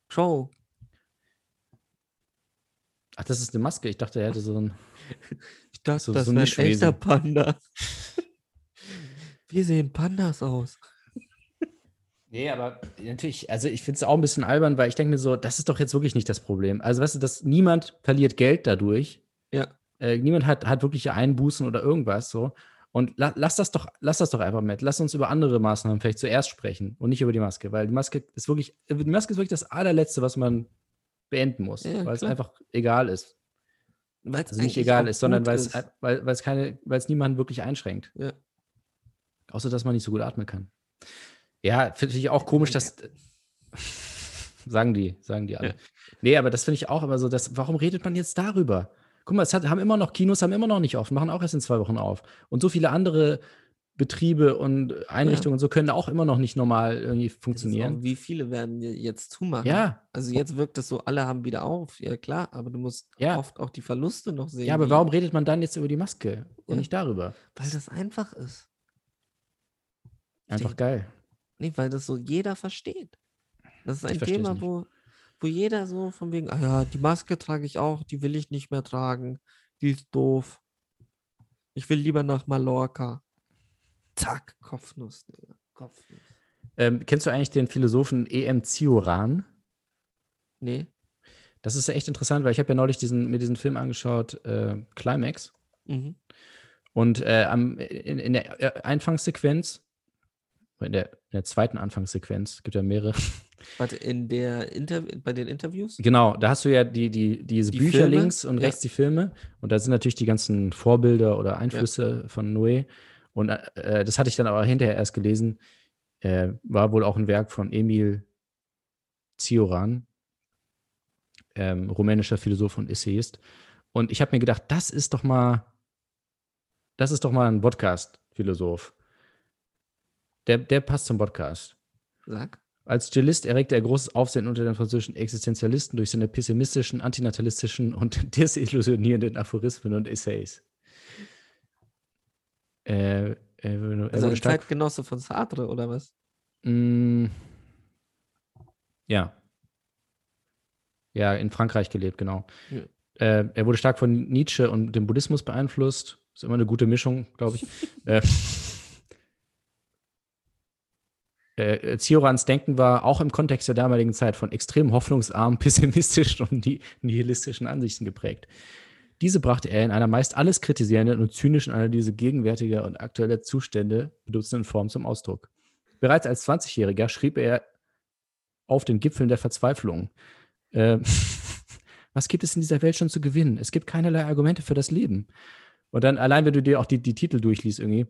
Show. Ach, das ist eine Maske. Ich dachte, er hätte so ein. Ich dachte, So- das so ein echter Panda. Wie sehen Pandas aus? Nee, aber natürlich, also ich finde es auch ein bisschen albern, weil ich denke mir so, das ist doch jetzt wirklich nicht das Problem. Also, weißt du, dass niemand verliert Geld dadurch. Ja. Äh, niemand hat, hat wirkliche Einbußen oder irgendwas so. Und la, lass das doch, lass das doch einfach mit. Lass uns über andere Maßnahmen vielleicht zuerst sprechen und nicht über die Maske, weil die Maske ist wirklich, äh, die Maske ist wirklich das allerletzte, was man beenden muss, Ja, weil es einfach egal ist. Weil's Also nicht egal ist, sondern weil es, weil, weil es keine, weil es niemanden wirklich einschränkt. Ja. Außer dass man nicht so gut atmen kann. Ja, finde ich auch komisch, dass. sagen die, sagen die alle. Ja. Nee, aber das finde ich auch immer so, dass, warum redet man jetzt darüber? Guck mal, es hat, haben immer noch Kinos, haben immer noch nicht offen, machen auch erst in zwei Wochen auf. Und so viele andere Betriebe und Einrichtungen und so können auch immer noch nicht normal irgendwie ist auch, funktionieren. wie viele werden jetzt zumachen? Ja, Also jetzt wirkt es so, alle haben wieder auf. Ja klar, aber du musst Ja. oft auch die Verluste noch sehen. ja, aber warum redet man dann jetzt über die Maske und Ja. nicht darüber? Weil das einfach ist. Einfach geil. Nee, weil das so jeder versteht. Das ist ein Thema, wo, wo jeder so von wegen, ah ja, die Maske trage ich auch, die will ich nicht mehr tragen. Die ist doof. Ich will lieber nach Mallorca. Zack, Kopfnuss, Digga. Kopfnuss. Ähm, kennst du eigentlich den Philosophen E.M. Cioran? Nee. Das ist ja echt interessant, weil ich habe ja neulich diesen, mir diesen Film angeschaut, äh, Climax. Mhm. Und äh, am, in, in der äh, Anfangssequenz, in der, in der zweiten Anfangssequenz, gibt ja mehrere, Warte, in der Inter bei den Interviews? Genau, da hast du ja die, die, diese Die Bücher Filme? links und Ja. rechts die Filme. Und da sind natürlich die ganzen Vorbilder oder Einflüsse von Noé. Und äh, das hatte ich dann aber hinterher erst gelesen. Äh, war wohl auch ein Werk von Emil Cioran, ähm, rumänischer Philosoph und Essayist. Und ich habe mir gedacht, das ist doch mal, das ist doch mal ein Podcast-Philosoph. Der, der passt zum Podcast. Sag. Als Stylist erregte er großes Aufsehen unter den französischen Existenzialisten durch seine pessimistischen, antinatalistischen und desillusionierenden Aphorismen und Essays. Äh, er, er Also wurde ein stark. Zeitgenosse von Sartre oder was? Mm, ja. Ja, in Frankreich gelebt, genau. Ja. Äh, er wurde stark von Nietzsche und dem Buddhismus beeinflusst. Ist immer eine gute Mischung, glaube ich. äh, äh, Ciorans Denken war auch im Kontext der damaligen Zeit von extrem hoffnungsarmen, pessimistischen und ni nihilistischen Ansichten geprägt. Diese brachte er in einer meist alles kritisierenden und zynischen Analyse gegenwärtiger und aktueller Zustände benutzenden Form zum Ausdruck. Bereits als 20-Jähriger schrieb er auf den Gipfeln der Verzweiflung. Äh, was gibt es in dieser Welt schon zu gewinnen? Es gibt keinerlei Argumente für das Leben. Und dann allein, wenn du dir auch die, die Titel durchliest irgendwie,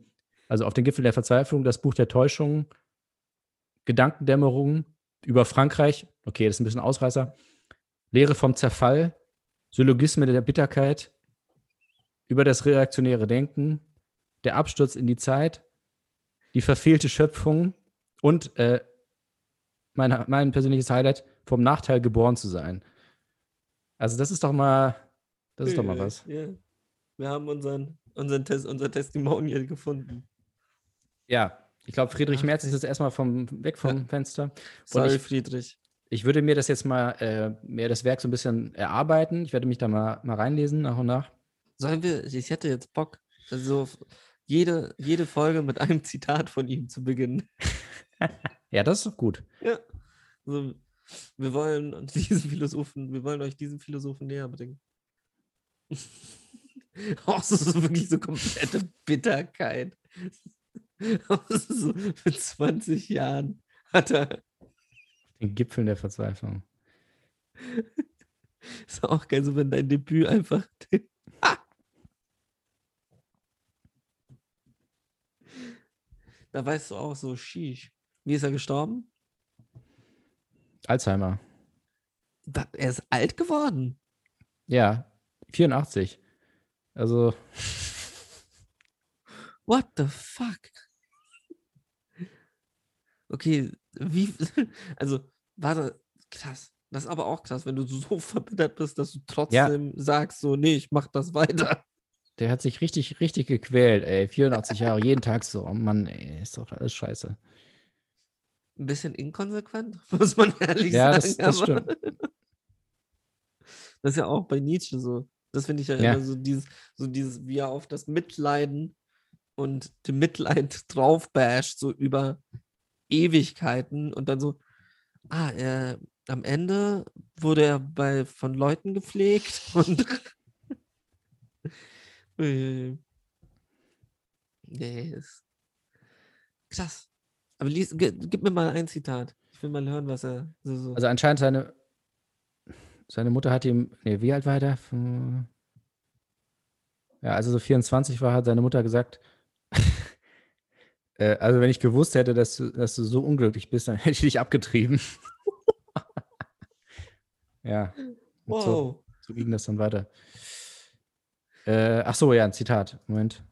also auf den Gipfeln der Verzweiflung, das Buch der Täuschung, Gedankendämmerung über Frankreich, okay, das ist ein bisschen Ausreißer, Lehre vom Zerfall, Syllogismen der Bitterkeit, über das reaktionäre Denken, der Absturz in die Zeit, die verfehlte Schöpfung und äh, mein, mein persönliches Highlight, vom Nachteil geboren zu sein. Also das ist doch mal, das ist doch mal was. Ja. Wir haben unseren, unseren Test, unser Testimonial gefunden. Ja, ich glaube, Friedrich Merz ist jetzt erstmal vom, weg vom Fenster. Sorry, ich- Friedrich. Ich würde mir das jetzt mal, äh, mir das Werk so ein bisschen erarbeiten. Ich werde mich da mal, mal reinlesen nach und nach. Sollen wir, ich hätte jetzt Bock, also jede, jede Folge mit einem Zitat von ihm zu beginnen. Ja, das ist doch gut. Ja. Also, wir wollen diesen Philosophen, wir wollen euch diesen Philosophen näher bringen. Auch so, so wirklich so komplette Bitterkeit. Mit 20 Jahren hat er, Den Gipfeln der Verzweiflung. ist auch geil, so wenn dein Debüt einfach. Ah! Da weißt du auch so, sheesh. Wie ist er gestorben? Alzheimer. Da, er ist alt geworden. Ja, 84. Also, What the fuck? Okay, wie, also, warte, krass. Das ist aber auch krass, wenn du so verbittert bist, dass du trotzdem sagst, so, nee, ich mach das weiter. der hat sich richtig, richtig gequält, ey. 84 Jahre, jeden Tag so. Oh Mann, ey, ist doch alles scheiße. Ein bisschen inkonsequent, muss man ehrlich Ja, sagen. das, das aber stimmt. das ist ja auch bei Nietzsche so. Das finde ich ja, Ja. immer so dieses, so dieses, wie er auf das Mitleiden und dem Mitleid drauf basht, so über Ewigkeiten und dann so, ah, er, am Ende wurde er bei, von Leuten gepflegt und nee, ist krass. Aber lies, gib mir mal ein Zitat. Ich will mal hören, was er so, so. Also anscheinend seine, seine Mutter hat ihm, nee, wie alt war er da? Ja, also so 24 war, hat seine Mutter gesagt, äh, also wenn ich gewusst hätte, dass du, dass du so unglücklich bist, dann hätte ich dich abgetrieben. ja. und So, wow. so ging das dann weiter. Äh, ach so, ja, ein Zitat. Moment.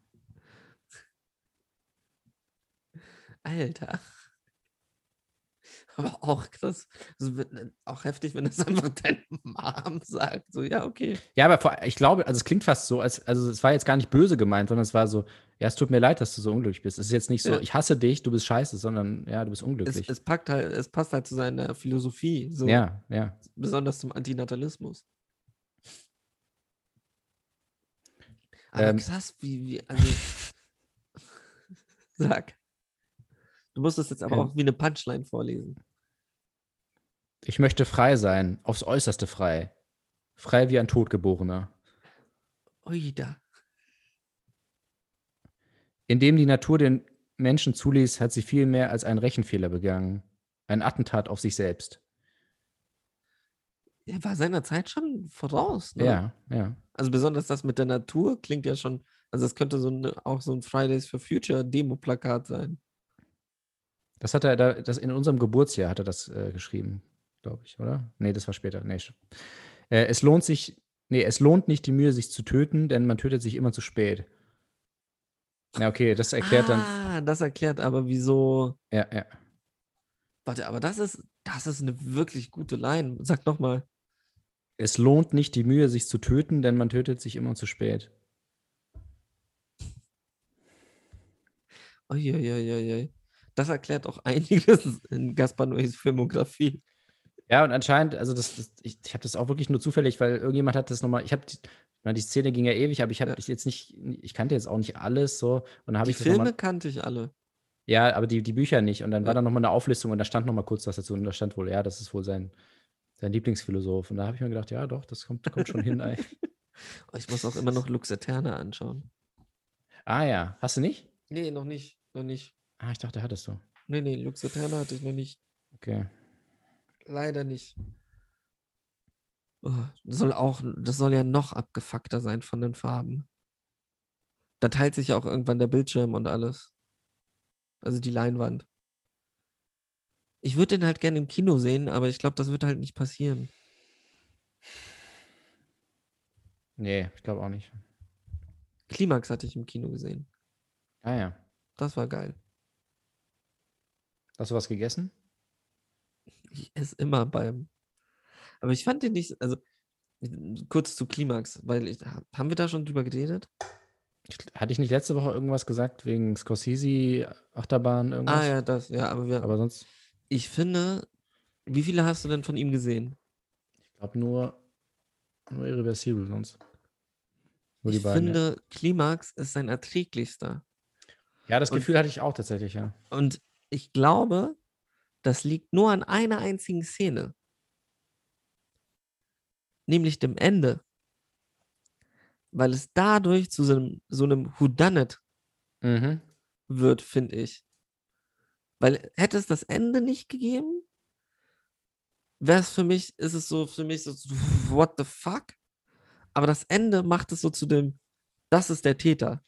Alter. Aber auch krass. Wenn- auch heftig, wenn das einfach deine Mom sagt. So, ja, okay. Ja, aber vor, ich glaube, also es klingt fast so, als, also es war jetzt gar nicht böse gemeint, sondern es war so, ja, es tut mir leid, dass du so unglücklich bist. Es ist jetzt nicht so, Ja. ich hasse dich, du bist scheiße, sondern ja, du bist Es, unglücklich. es, packt halt, es passt halt zu seiner Philosophie. So, ja, ja. Besonders zum Antinatalismus. Aber Ähm. krass, wie, wie, also. Sag. Du musst es jetzt aber Ähm. auch wie eine Punchline vorlesen. Ich möchte frei sein, aufs Äußerste frei. Frei wie ein Totgeborener. Ui, da. Indem die Natur den Menschen zuließ, hat sie viel mehr als einen Rechenfehler begangen. Ein Attentat auf sich selbst. Er war seiner Zeit schon voraus. Ne? Ja, ja. Also besonders das mit der Natur klingt ja schon, also es könnte so eine, auch so ein Fridays for Future Demo-Plakat sein. Das hat er da, das in unserem Geburtsjahr hat er das äh, geschrieben, glaube ich, oder? Nee, das war später. Nee, äh, es lohnt sich, nee, es lohnt nicht die Mühe, sich zu töten, denn man tötet sich immer zu spät. Ja, okay, das erklärt ah, dann. Ah, das erklärt aber, wieso. Ja, ja. Warte, aber das ist, das ist eine wirklich gute Line. Sag doch mal. Es lohnt nicht die Mühe, sich zu töten, denn man tötet sich immer zu spät. Uiuiuiui. Das erklärt auch einiges in Gaspar Noés Filmografie. Ja, und anscheinend, also das, das ich, ich habe das auch wirklich nur zufällig, weil irgendjemand hat das nochmal, ich habe die, die Szene ging ja ewig, aber ich habe jetzt nicht, ich kannte jetzt auch nicht alles so. Und die ich Filme mal, kannte ich alle. Ja, aber die, die Bücher nicht. Und dann ja. war da nochmal eine Auflistung und da stand nochmal kurz was dazu. Und da stand wohl, ja, das ist wohl sein, sein Lieblingsphilosoph. Und da habe ich mir gedacht, ja, doch, das kommt, kommt schon hin. Oh, ich muss auch immer noch Lux Eterna anschauen. Ah ja, hast du nicht? Nee, noch nicht, noch nicht. Ah, ich dachte, hattest du. Nee, nee, Lux Eterna hatte ich noch nicht. Okay. Leider nicht. Oh, das soll auch, das soll ja noch abgefuckter sein von den Farben. Da teilt sich ja auch irgendwann der Bildschirm und alles. Also die Leinwand. Ich würde den halt gerne im Kino sehen, aber ich glaube, das wird halt nicht passieren. Nee, ich glaube auch nicht. Klimax hatte ich im Kino gesehen. Ah ja. Das war geil. Hast du was gegessen? Ich esse immer beim. Aber ich fand den nicht, also kurz zu Klimax, weil ich, haben wir da schon drüber geredet? Hatte ich nicht letzte Woche irgendwas gesagt wegen Scorsese, Achterbahn, irgendwas? Ah ja, das, ja, aber wir. Aber sonst. Ich finde, wie viele hast du denn von ihm gesehen? Ich glaube nur, nur Irreversibel sonst. Nur ich beiden, finde, ja. Klimax ist sein erträglichster. Ja, das Gefühl und, hatte ich auch tatsächlich, ja. Und ich glaube, das liegt nur an einer einzigen Szene. Nämlich dem Ende. Weil es dadurch zu so einem, so einem Whodunit mhm. wird, finde ich. Weil hätte es das Ende nicht gegeben, wäre es für mich, ist es so für mich so, what the fuck? Aber das Ende macht es so zu dem, das ist der Täter.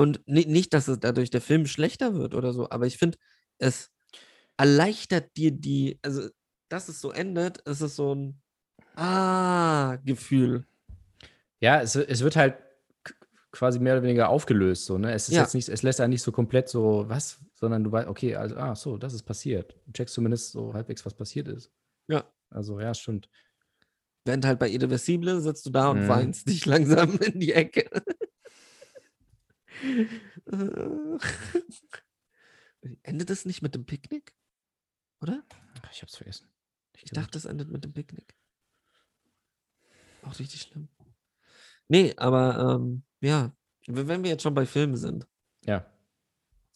Und nicht, dass es dadurch der Film schlechter wird oder so, aber ich finde, es erleichtert dir die, also dass es so endet, ist es so ein Ah-Gefühl. Ja, es, es wird halt quasi mehr oder weniger aufgelöst, so, ne? Es ist ja. jetzt nicht, es lässt einen nicht so komplett so, was, sondern du weißt, okay, also, ah, so, das ist passiert. Du checkst zumindest so halbwegs, was passiert ist. Ja. Also, ja, stimmt. Während halt bei Irreversible sitzt du da und mhm. weinst dich langsam in die Ecke. Endet es nicht mit dem Picknick? Oder? Ich hab's vergessen. Ich, ich dachte, es endet mit dem Picknick. Auch richtig schlimm. Nee, aber ähm, ja, wenn wir jetzt schon bei Filmen sind. Ja.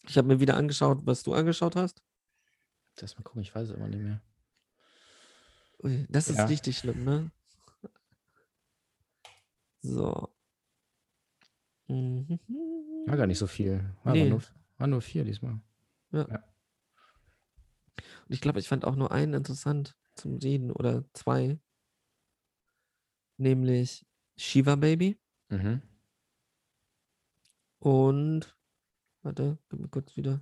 Ich habe mir wieder angeschaut, was du angeschaut hast. Lass mal gucken, ich weiß es immer nicht mehr. Ui, das ist ja. richtig schlimm, ne? So. Mhm. War gar nicht so viel. War, nee. nur, war nur vier diesmal. Ja. ja. Und ich glaube, ich fand auch nur einen interessant zum Reden oder zwei. Nämlich Shiva Baby. Mhm. Und, warte, gib mir kurz wieder.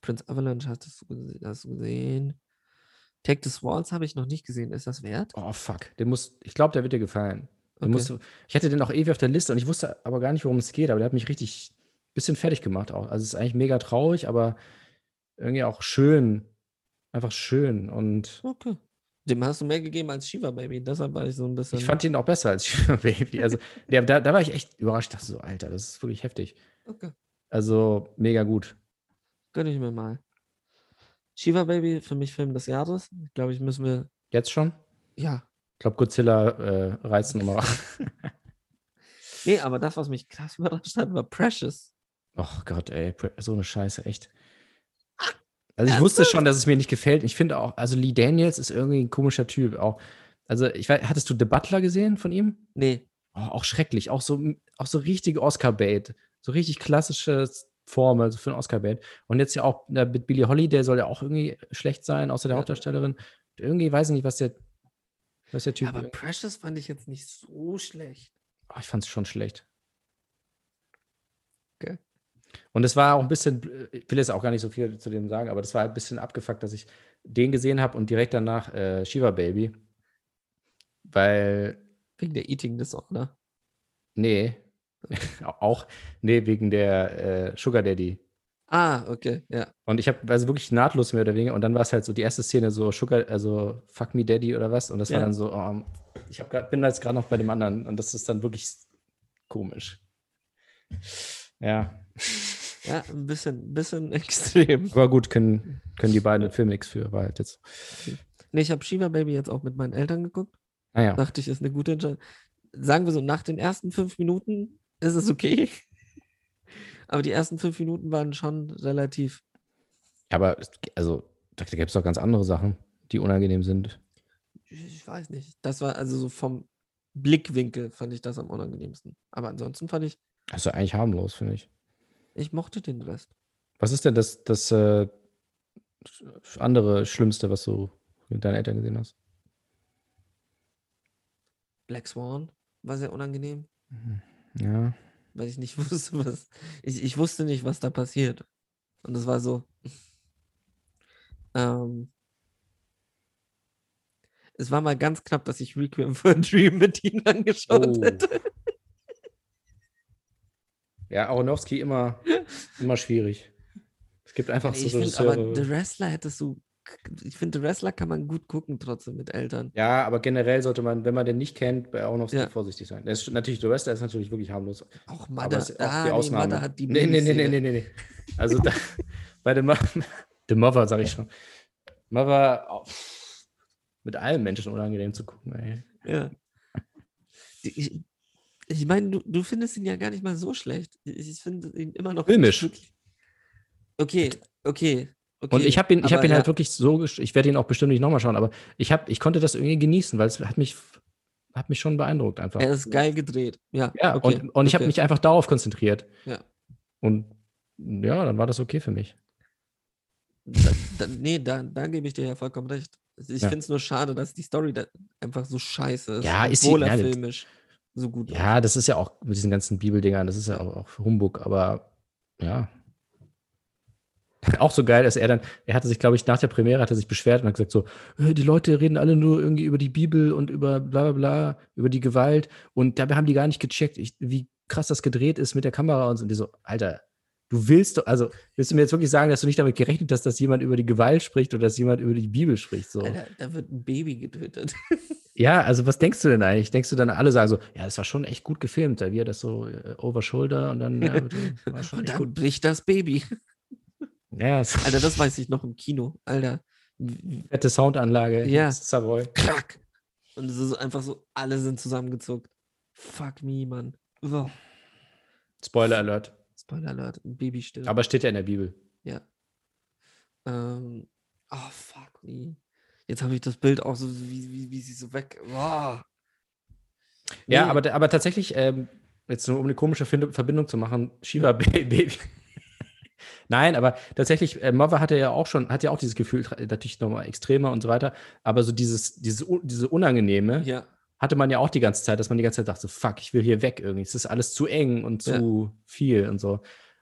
Prince Avalanche hast du, hast du gesehen. Take the Walls habe ich noch nicht gesehen. Ist das wert? Oh, fuck. Der muss, ich glaube, der wird dir gefallen. Okay. Musst, ich hatte den auch ewig auf der Liste und ich wusste aber gar nicht, worum es geht, aber der hat mich richtig ein bisschen fertig gemacht auch. Also es ist eigentlich mega traurig, aber irgendwie auch schön. Einfach schön und. Okay. Dem hast du mehr gegeben als Shiva Baby, deshalb war ich so ein bisschen. Ich fand ihn auch besser als Shiva Baby. Also, der, da, da war ich echt überrascht. Ich dachte so, Alter, das ist wirklich heftig. Okay. Also, mega gut. Gönn ich mir mal. Shiva Baby für mich Film des Jahres. Glaube ich, müssen wir. Jetzt schon? Ja. Ich glaube, Godzilla äh, reizt nochmal. nee, aber das, was mich krass überrascht hat, war Precious. Oh Gott, ey, so eine Scheiße, echt. Also ich wusste schon, dass es mir nicht gefällt. Ich finde auch, also Lee Daniels ist irgendwie ein komischer Typ. Auch, also ich weiß, hattest du The Butler gesehen von ihm? Nee. Oh, auch schrecklich. Auch so, auch so richtige Oscar-Bait. So richtig klassisches Form, also für ein Oscar-Bait. Und jetzt ja auch mit Billie Holly, der soll ja auch irgendwie schlecht sein, außer der ja. Hauptdarstellerin. Irgendwie weiß ich nicht, was der, was der Typ. Aber Precious fand ich jetzt nicht so schlecht. Oh, ich fand es schon schlecht. Okay. Und es war auch ein bisschen, ich will jetzt auch gar nicht so viel zu dem sagen, aber das war ein bisschen abgefuckt, dass ich den gesehen habe und direkt danach äh, Shiva Baby. Weil. Wegen der Eating Disorder. Nee. auch, nee, wegen der äh, Sugar Daddy. Ah, okay, ja. Und ich habe also wirklich nahtlos mehr oder weniger. Und dann war es halt so die erste Szene so Sugar, also Fuck Me Daddy oder was. Und das ja. war dann so, oh, ich hab grad, bin jetzt gerade noch bei dem anderen. Und das ist dann wirklich komisch. Ja. Ja, ein bisschen, bisschen extrem. Aber gut, können, können die beiden Filme nichts für, war halt jetzt. Nee, ich habe Shiva Baby jetzt auch mit meinen Eltern geguckt. Ah, ja. Dachte ich, ist eine gute Entscheidung. Sagen wir so, nach den ersten fünf Minuten ist es okay. Aber die ersten fünf Minuten waren schon relativ. Aber, also, da gibt es doch ganz andere Sachen, die unangenehm sind. Ich weiß nicht. Das war also so vom Blickwinkel fand ich das am unangenehmsten. Aber ansonsten fand ich. Also eigentlich harmlos, finde ich. Ich mochte den Rest. Was ist denn das, das äh, andere Schlimmste, was du mit deinen Eltern gesehen hast? Black Swan war sehr unangenehm. Mhm. Ja. Weil ich nicht wusste, was. Ich, ich wusste nicht, was da passiert. Und das war so. ähm, es war mal ganz knapp, dass ich Requiem for a Dream mit ihnen angeschaut oh. hätte. Ja, Aronofsky immer, immer schwierig. Es gibt einfach so find, Aber The Wrestler hättest du. Ich finde, The Wrestler kann man gut gucken, trotzdem mit Eltern. Ja, aber generell sollte man, wenn man den nicht kennt, bei Aronofsky ja. vorsichtig sein. ist natürlich, The Wrestler ist natürlich wirklich harmlos. Auch Mother, auch ah, die Ausnahme. Nee, hat die nee, nee, nee, nee, nee, nee. Also da, bei The, The Mother, sag ich schon. Mother, oh, mit allen Menschen unangenehm zu gucken. Ey. Ja. Ich, ich meine, du, du findest ihn ja gar nicht mal so schlecht. Ich, ich finde ihn immer noch. Filmisch. Okay, okay. Okay, und ich habe ihn, ich hab ihn halt ja. halt wirklich so, ich werde ihn auch bestimmt nicht nochmal schauen, aber ich, hab, ich konnte das irgendwie genießen, weil es hat mich, hat mich schon beeindruckt einfach. Er ist geil gedreht, ja. Ja, okay. und, und okay. ich habe mich einfach darauf konzentriert. Ja. Und ja, dann war das okay für mich. Da, da, nee, da, da gebe ich dir ja vollkommen recht. Ich ja. finde es nur schade, dass die Story einfach so scheiße ist. Ja, ist sie, ja, filmisch so gut. Ja, das ist ja auch mit diesen ganzen Bibeldingern, das ist ja auch, auch Humbug, aber ja. Auch so geil, dass er dann, er hatte sich, glaube ich, nach der Premiere hat er sich beschwert und hat gesagt so, äh, die Leute reden alle nur irgendwie über die Bibel und über bla bla bla, über die Gewalt und dabei haben die gar nicht gecheckt, ich, wie krass das gedreht ist mit der Kamera und so. Und die so, Alter, Du willst doch, also willst du mir jetzt wirklich sagen, dass du nicht damit gerechnet hast, dass jemand über die Gewalt spricht oder dass jemand über die Bibel spricht? So. Alter, da wird ein Baby getötet. ja, also was denkst du denn eigentlich? Denkst du dann, alle sagen so, ja, das war schon echt gut gefilmt, da wir das so äh, over shoulder und dann, ja, und dann bricht das Baby. Ja, Alter, das weiß ich noch im Kino. Alter. Fette Soundanlage. Ja. Savoy. Krack. Und es ist einfach so, alle sind zusammengezuckt. Fuck me, Mann. Oh. Spoiler Alert. Spoiler Alert, ein Baby stirbt. Aber steht ja in der Bibel. Ja. Ähm, oh, fuck me. Jetzt habe ich das Bild auch so, wie, wie, wie sie so weg. Oh. Nee. Ja, aber, aber tatsächlich, ähm, jetzt nur um eine komische Verbindung zu machen, Shiva Baby. Nein, aber tatsächlich, äh, Mother hatte ja auch schon, hat ja auch dieses Gefühl, natürlich nochmal extremer und so weiter, aber so dieses, dieses, diese unangenehme, ja hatte man ja auch die ganze Zeit, dass man die ganze Zeit dachte, fuck, ich will hier weg irgendwie. Es ist alles zu eng und zu ja. viel und so.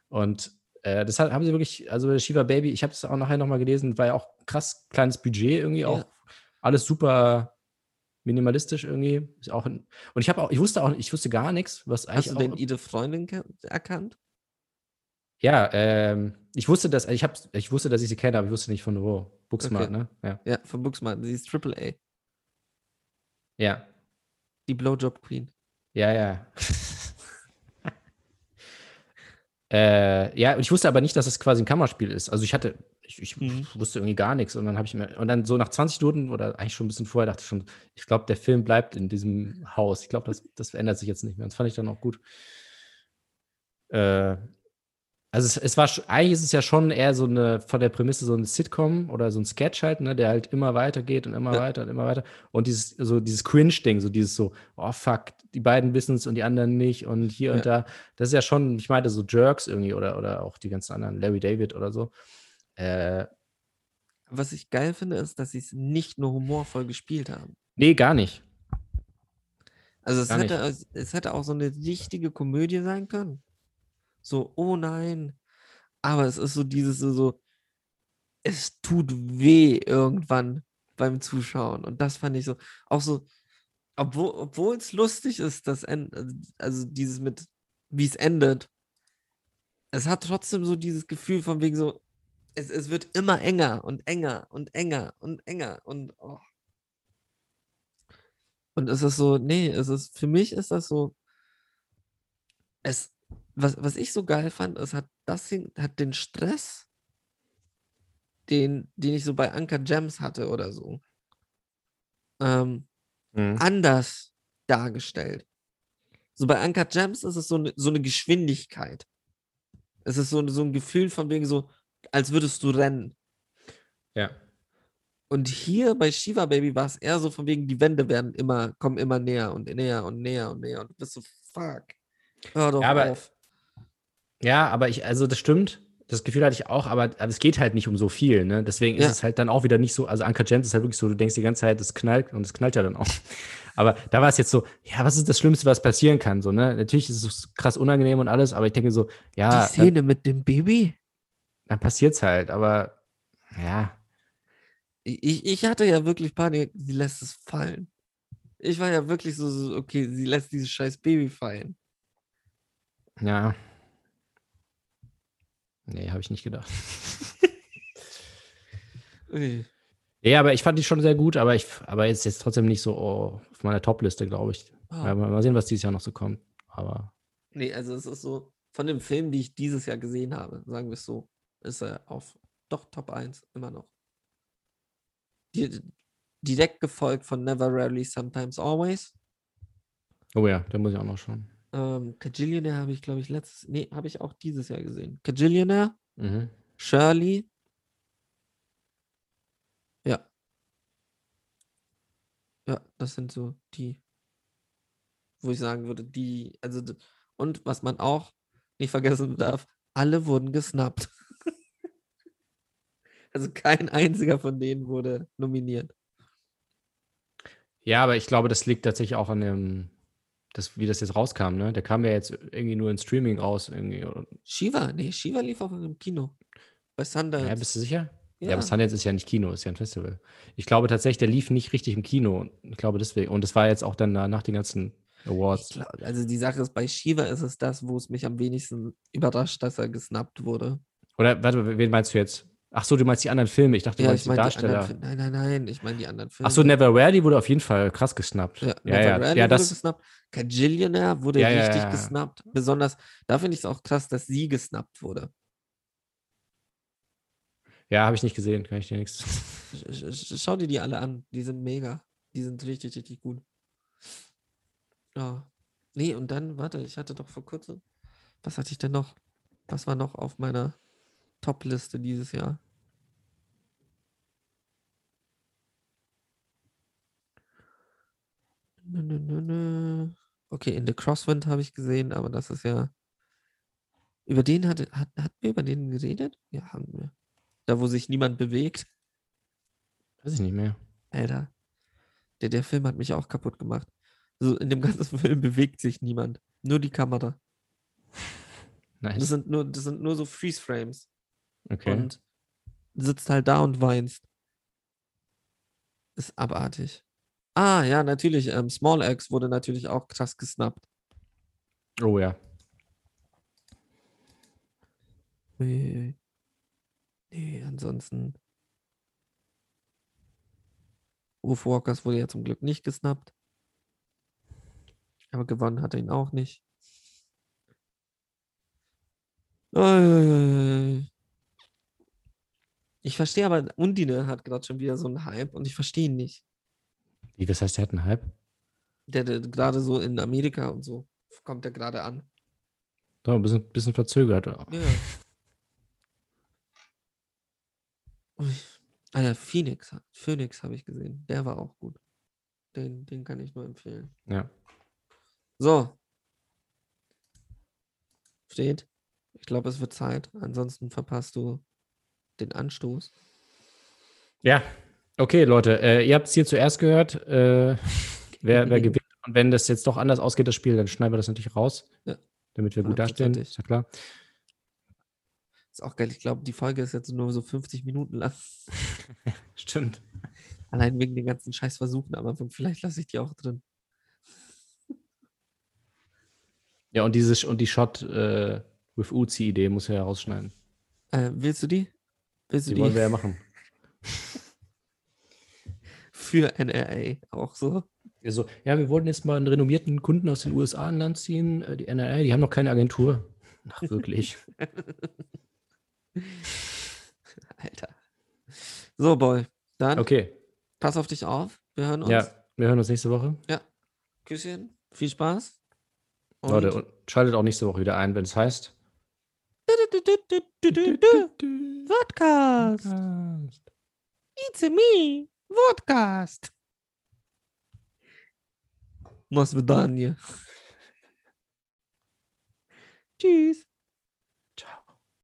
Und äh, das haben sie wirklich, also Shiva Baby, ich habe es auch nachher nochmal gelesen, war ja auch krass kleines Budget irgendwie ja. auch. Alles super minimalistisch irgendwie. Ist auch ein, und ich habe auch, ich wusste auch, ich wusste gar nichts, was eigentlich. Hast du denn ihre Freundin erkannt? Ja, ähm, ich wusste, dass ich habe, ich wusste, dass ich sie kenne, aber ich wusste nicht von wo. Booksmart, okay. ne? Ja. ja, von Booksmart. Sie ist Triple A. Ja, die Blowjob Queen. Ja, ja. äh, ja, und ich wusste aber nicht, dass es quasi ein Kammerspiel ist. Also ich hatte, ich, ich mhm. wusste irgendwie gar nichts. Und dann habe ich mir, und dann so nach 20 Minuten oder eigentlich schon ein bisschen vorher dachte ich schon, ich glaube, der Film bleibt in diesem Haus. Ich glaube, das, das ändert sich jetzt nicht mehr. Das fand ich dann auch gut. Äh, also es, es war, eigentlich ist es ja schon eher so eine, von der Prämisse so ein Sitcom oder so ein Sketch halt, ne, der halt immer weiter geht und immer ja. weiter und immer weiter. Und dieses, so dieses Cringe-Ding, so dieses so, oh fuck, die beiden wissen es und die anderen nicht und hier ja. und da. Das ist ja schon, ich meinte so Jerks irgendwie oder, oder auch die ganzen anderen, Larry David oder so. Äh, Was ich geil finde, ist, dass sie es nicht nur humorvoll gespielt haben. Nee, gar nicht. Also es hätte, es hätte auch so eine richtige Komödie sein können. So, oh nein. Aber es ist so dieses so, es tut weh irgendwann beim Zuschauen. Und das fand ich so, auch so, obwohl es lustig ist, das End, also dieses mit, wie es endet, es hat trotzdem so dieses Gefühl von wegen so, es, es wird immer enger und enger und enger und enger und oh. Und es ist so, nee, es ist, für mich ist das so, es, was, was ich so geil fand, ist, hat das hat den Stress, den, den ich so bei Anker Gems hatte oder so, ähm, mhm. anders dargestellt. So bei Anker Gems ist es so eine, so eine Geschwindigkeit. Es ist so, so ein Gefühl von wegen so, als würdest du rennen. Ja. Und hier bei Shiva Baby war es eher so von wegen, die Wände werden immer, kommen immer näher und näher und näher und näher. Und du bist so, fuck. Hör doch ja, aber, auf. Ja, aber ich, also das stimmt. Das Gefühl hatte ich auch, aber, aber es geht halt nicht um so viel, ne? Deswegen ja. ist es halt dann auch wieder nicht so, also Anka Gems ist halt wirklich so, du denkst die ganze Zeit, es knallt und es knallt ja dann auch. Aber da war es jetzt so, ja, was ist das Schlimmste, was passieren kann? So, ne? Natürlich ist es krass unangenehm und alles, aber ich denke so, ja. Die Szene dann, mit dem Baby? Dann passiert es halt, aber ja. Ich, ich hatte ja wirklich Panik, sie lässt es fallen. Ich war ja wirklich so, so okay, sie lässt dieses scheiß Baby fallen. Ja. Nee, habe ich nicht gedacht. okay. Ja, aber ich fand die schon sehr gut, aber ich, aber jetzt, jetzt trotzdem nicht so oh, auf meiner Top-Liste, glaube ich. Oh. Mal, mal sehen, was dieses Jahr noch so kommt. Aber. Nee, also es ist so, von den Filmen, die ich dieses Jahr gesehen habe, sagen wir es so, ist er auf doch Top 1 immer noch. Die, direkt gefolgt von Never Rarely, Sometimes Always. Oh ja, der muss ich auch noch schauen. Ähm, Kajillionaire habe ich, glaube ich, letztes, nee, habe ich auch dieses Jahr gesehen. Kajillionaire, mhm. Shirley. Ja. Ja, das sind so die, wo ich sagen würde, die, also, und was man auch nicht vergessen darf, alle wurden gesnappt. also kein einziger von denen wurde nominiert. Ja, aber ich glaube, das liegt tatsächlich auch an dem, das, wie das jetzt rauskam, ne? Der kam ja jetzt irgendwie nur in Streaming raus. Irgendwie. Shiva, nee, Shiva lief auch im Kino. Bei Sundance. Ja, bist du sicher? Ja. ja, aber Sundance ist ja nicht Kino, ist ja ein Festival. Ich glaube tatsächlich, der lief nicht richtig im Kino. Ich glaube deswegen. Und das war jetzt auch dann nach den ganzen Awards. Glaub, also die Sache ist, bei Shiva ist es das, wo es mich am wenigsten überrascht, dass er gesnappt wurde. Oder, warte, wen meinst du jetzt? Ach so, du meinst die anderen Filme. Ich dachte, du ja, meinst ich mein die Darsteller. Die nein, nein, nein, ich meine die anderen Filme. Ach so, Never Rarely wurde auf jeden Fall krass gesnappt. Ja, ja, Never ja. Ja, wurde gesnappt. Kajillionaire wurde ja, richtig gesnappt. Besonders, da finde ich es auch krass, dass sie gesnappt wurde. Ja, habe ich nicht gesehen, kann ich dir nichts. Schau dir die alle an, die sind mega. Die sind richtig, richtig gut. Ja. Nee, und dann, warte, ich hatte doch vor kurzem, was hatte ich denn noch? Was war noch auf meiner Top-Liste dieses Jahr? Okay, in The Crosswind habe ich gesehen, aber das ist ja. Über den hat, hat, hat wir über den geredet? Ja, haben wir. Da, wo sich niemand bewegt. Weiß ich nicht mehr. Alter. Der, der Film hat mich auch kaputt gemacht. Also in dem ganzen Film bewegt sich niemand. Nur die Kamera. Nice. Das sind nur, das sind nur so Freeze-Frames. Okay. Und sitzt halt da und weinst. Ist abartig. Ah, ja, natürlich. Ähm, Small X wurde natürlich auch krass gesnappt. Oh ja. Nee, nee ansonsten. Wolf Walkers wurde ja zum Glück nicht gesnappt. Aber gewonnen hat er ihn auch nicht. Ich verstehe aber, Undine hat gerade schon wieder so einen Hype und ich verstehe ihn nicht. Wie, was heißt, der hat einen Hype? Der, der gerade so in Amerika und so kommt der gerade an. Da, ein bisschen, bisschen verzögert. Ja. Alter, Phoenix, Phoenix habe ich gesehen. Der war auch gut. Den, den kann ich nur empfehlen. Ja. So. Steht. Ich glaube, es wird Zeit. Ansonsten verpasst du den Anstoß. Ja, Okay, Leute. Äh, ihr habt es hier zuerst gehört. Äh, wer, wer gewinnt. Und wenn das jetzt doch anders ausgeht, das Spiel, dann schneiden wir das natürlich raus. Ja. Damit wir gut dastehen. Ist ja klar. Ist auch geil. Ich glaube, die Folge ist jetzt nur so 50 Minuten lang. Stimmt. Allein wegen den ganzen Scheißversuchen, aber vielleicht lasse ich die auch drin. Ja, und, dieses, und die Shot äh, with Uzi-Idee muss er ja rausschneiden. Äh, willst du die? Willst du die, die wollen wir ja machen. Für NRA auch so. Also, ja, wir wollten jetzt mal einen renommierten Kunden aus den USA an Land ziehen. Äh, die NRA, die haben noch keine Agentur. Ach, wirklich. Alter. So, Boy. Dann. Okay. Pass auf dich auf. Wir hören uns. Ja, wir hören uns nächste Woche. Ja. Küsschen. Viel Spaß. Und Leute, und schaltet auch nächste Woche wieder ein, wenn es heißt. Podcast. It's a me. Wodcast. Nas wydanie. Cheese.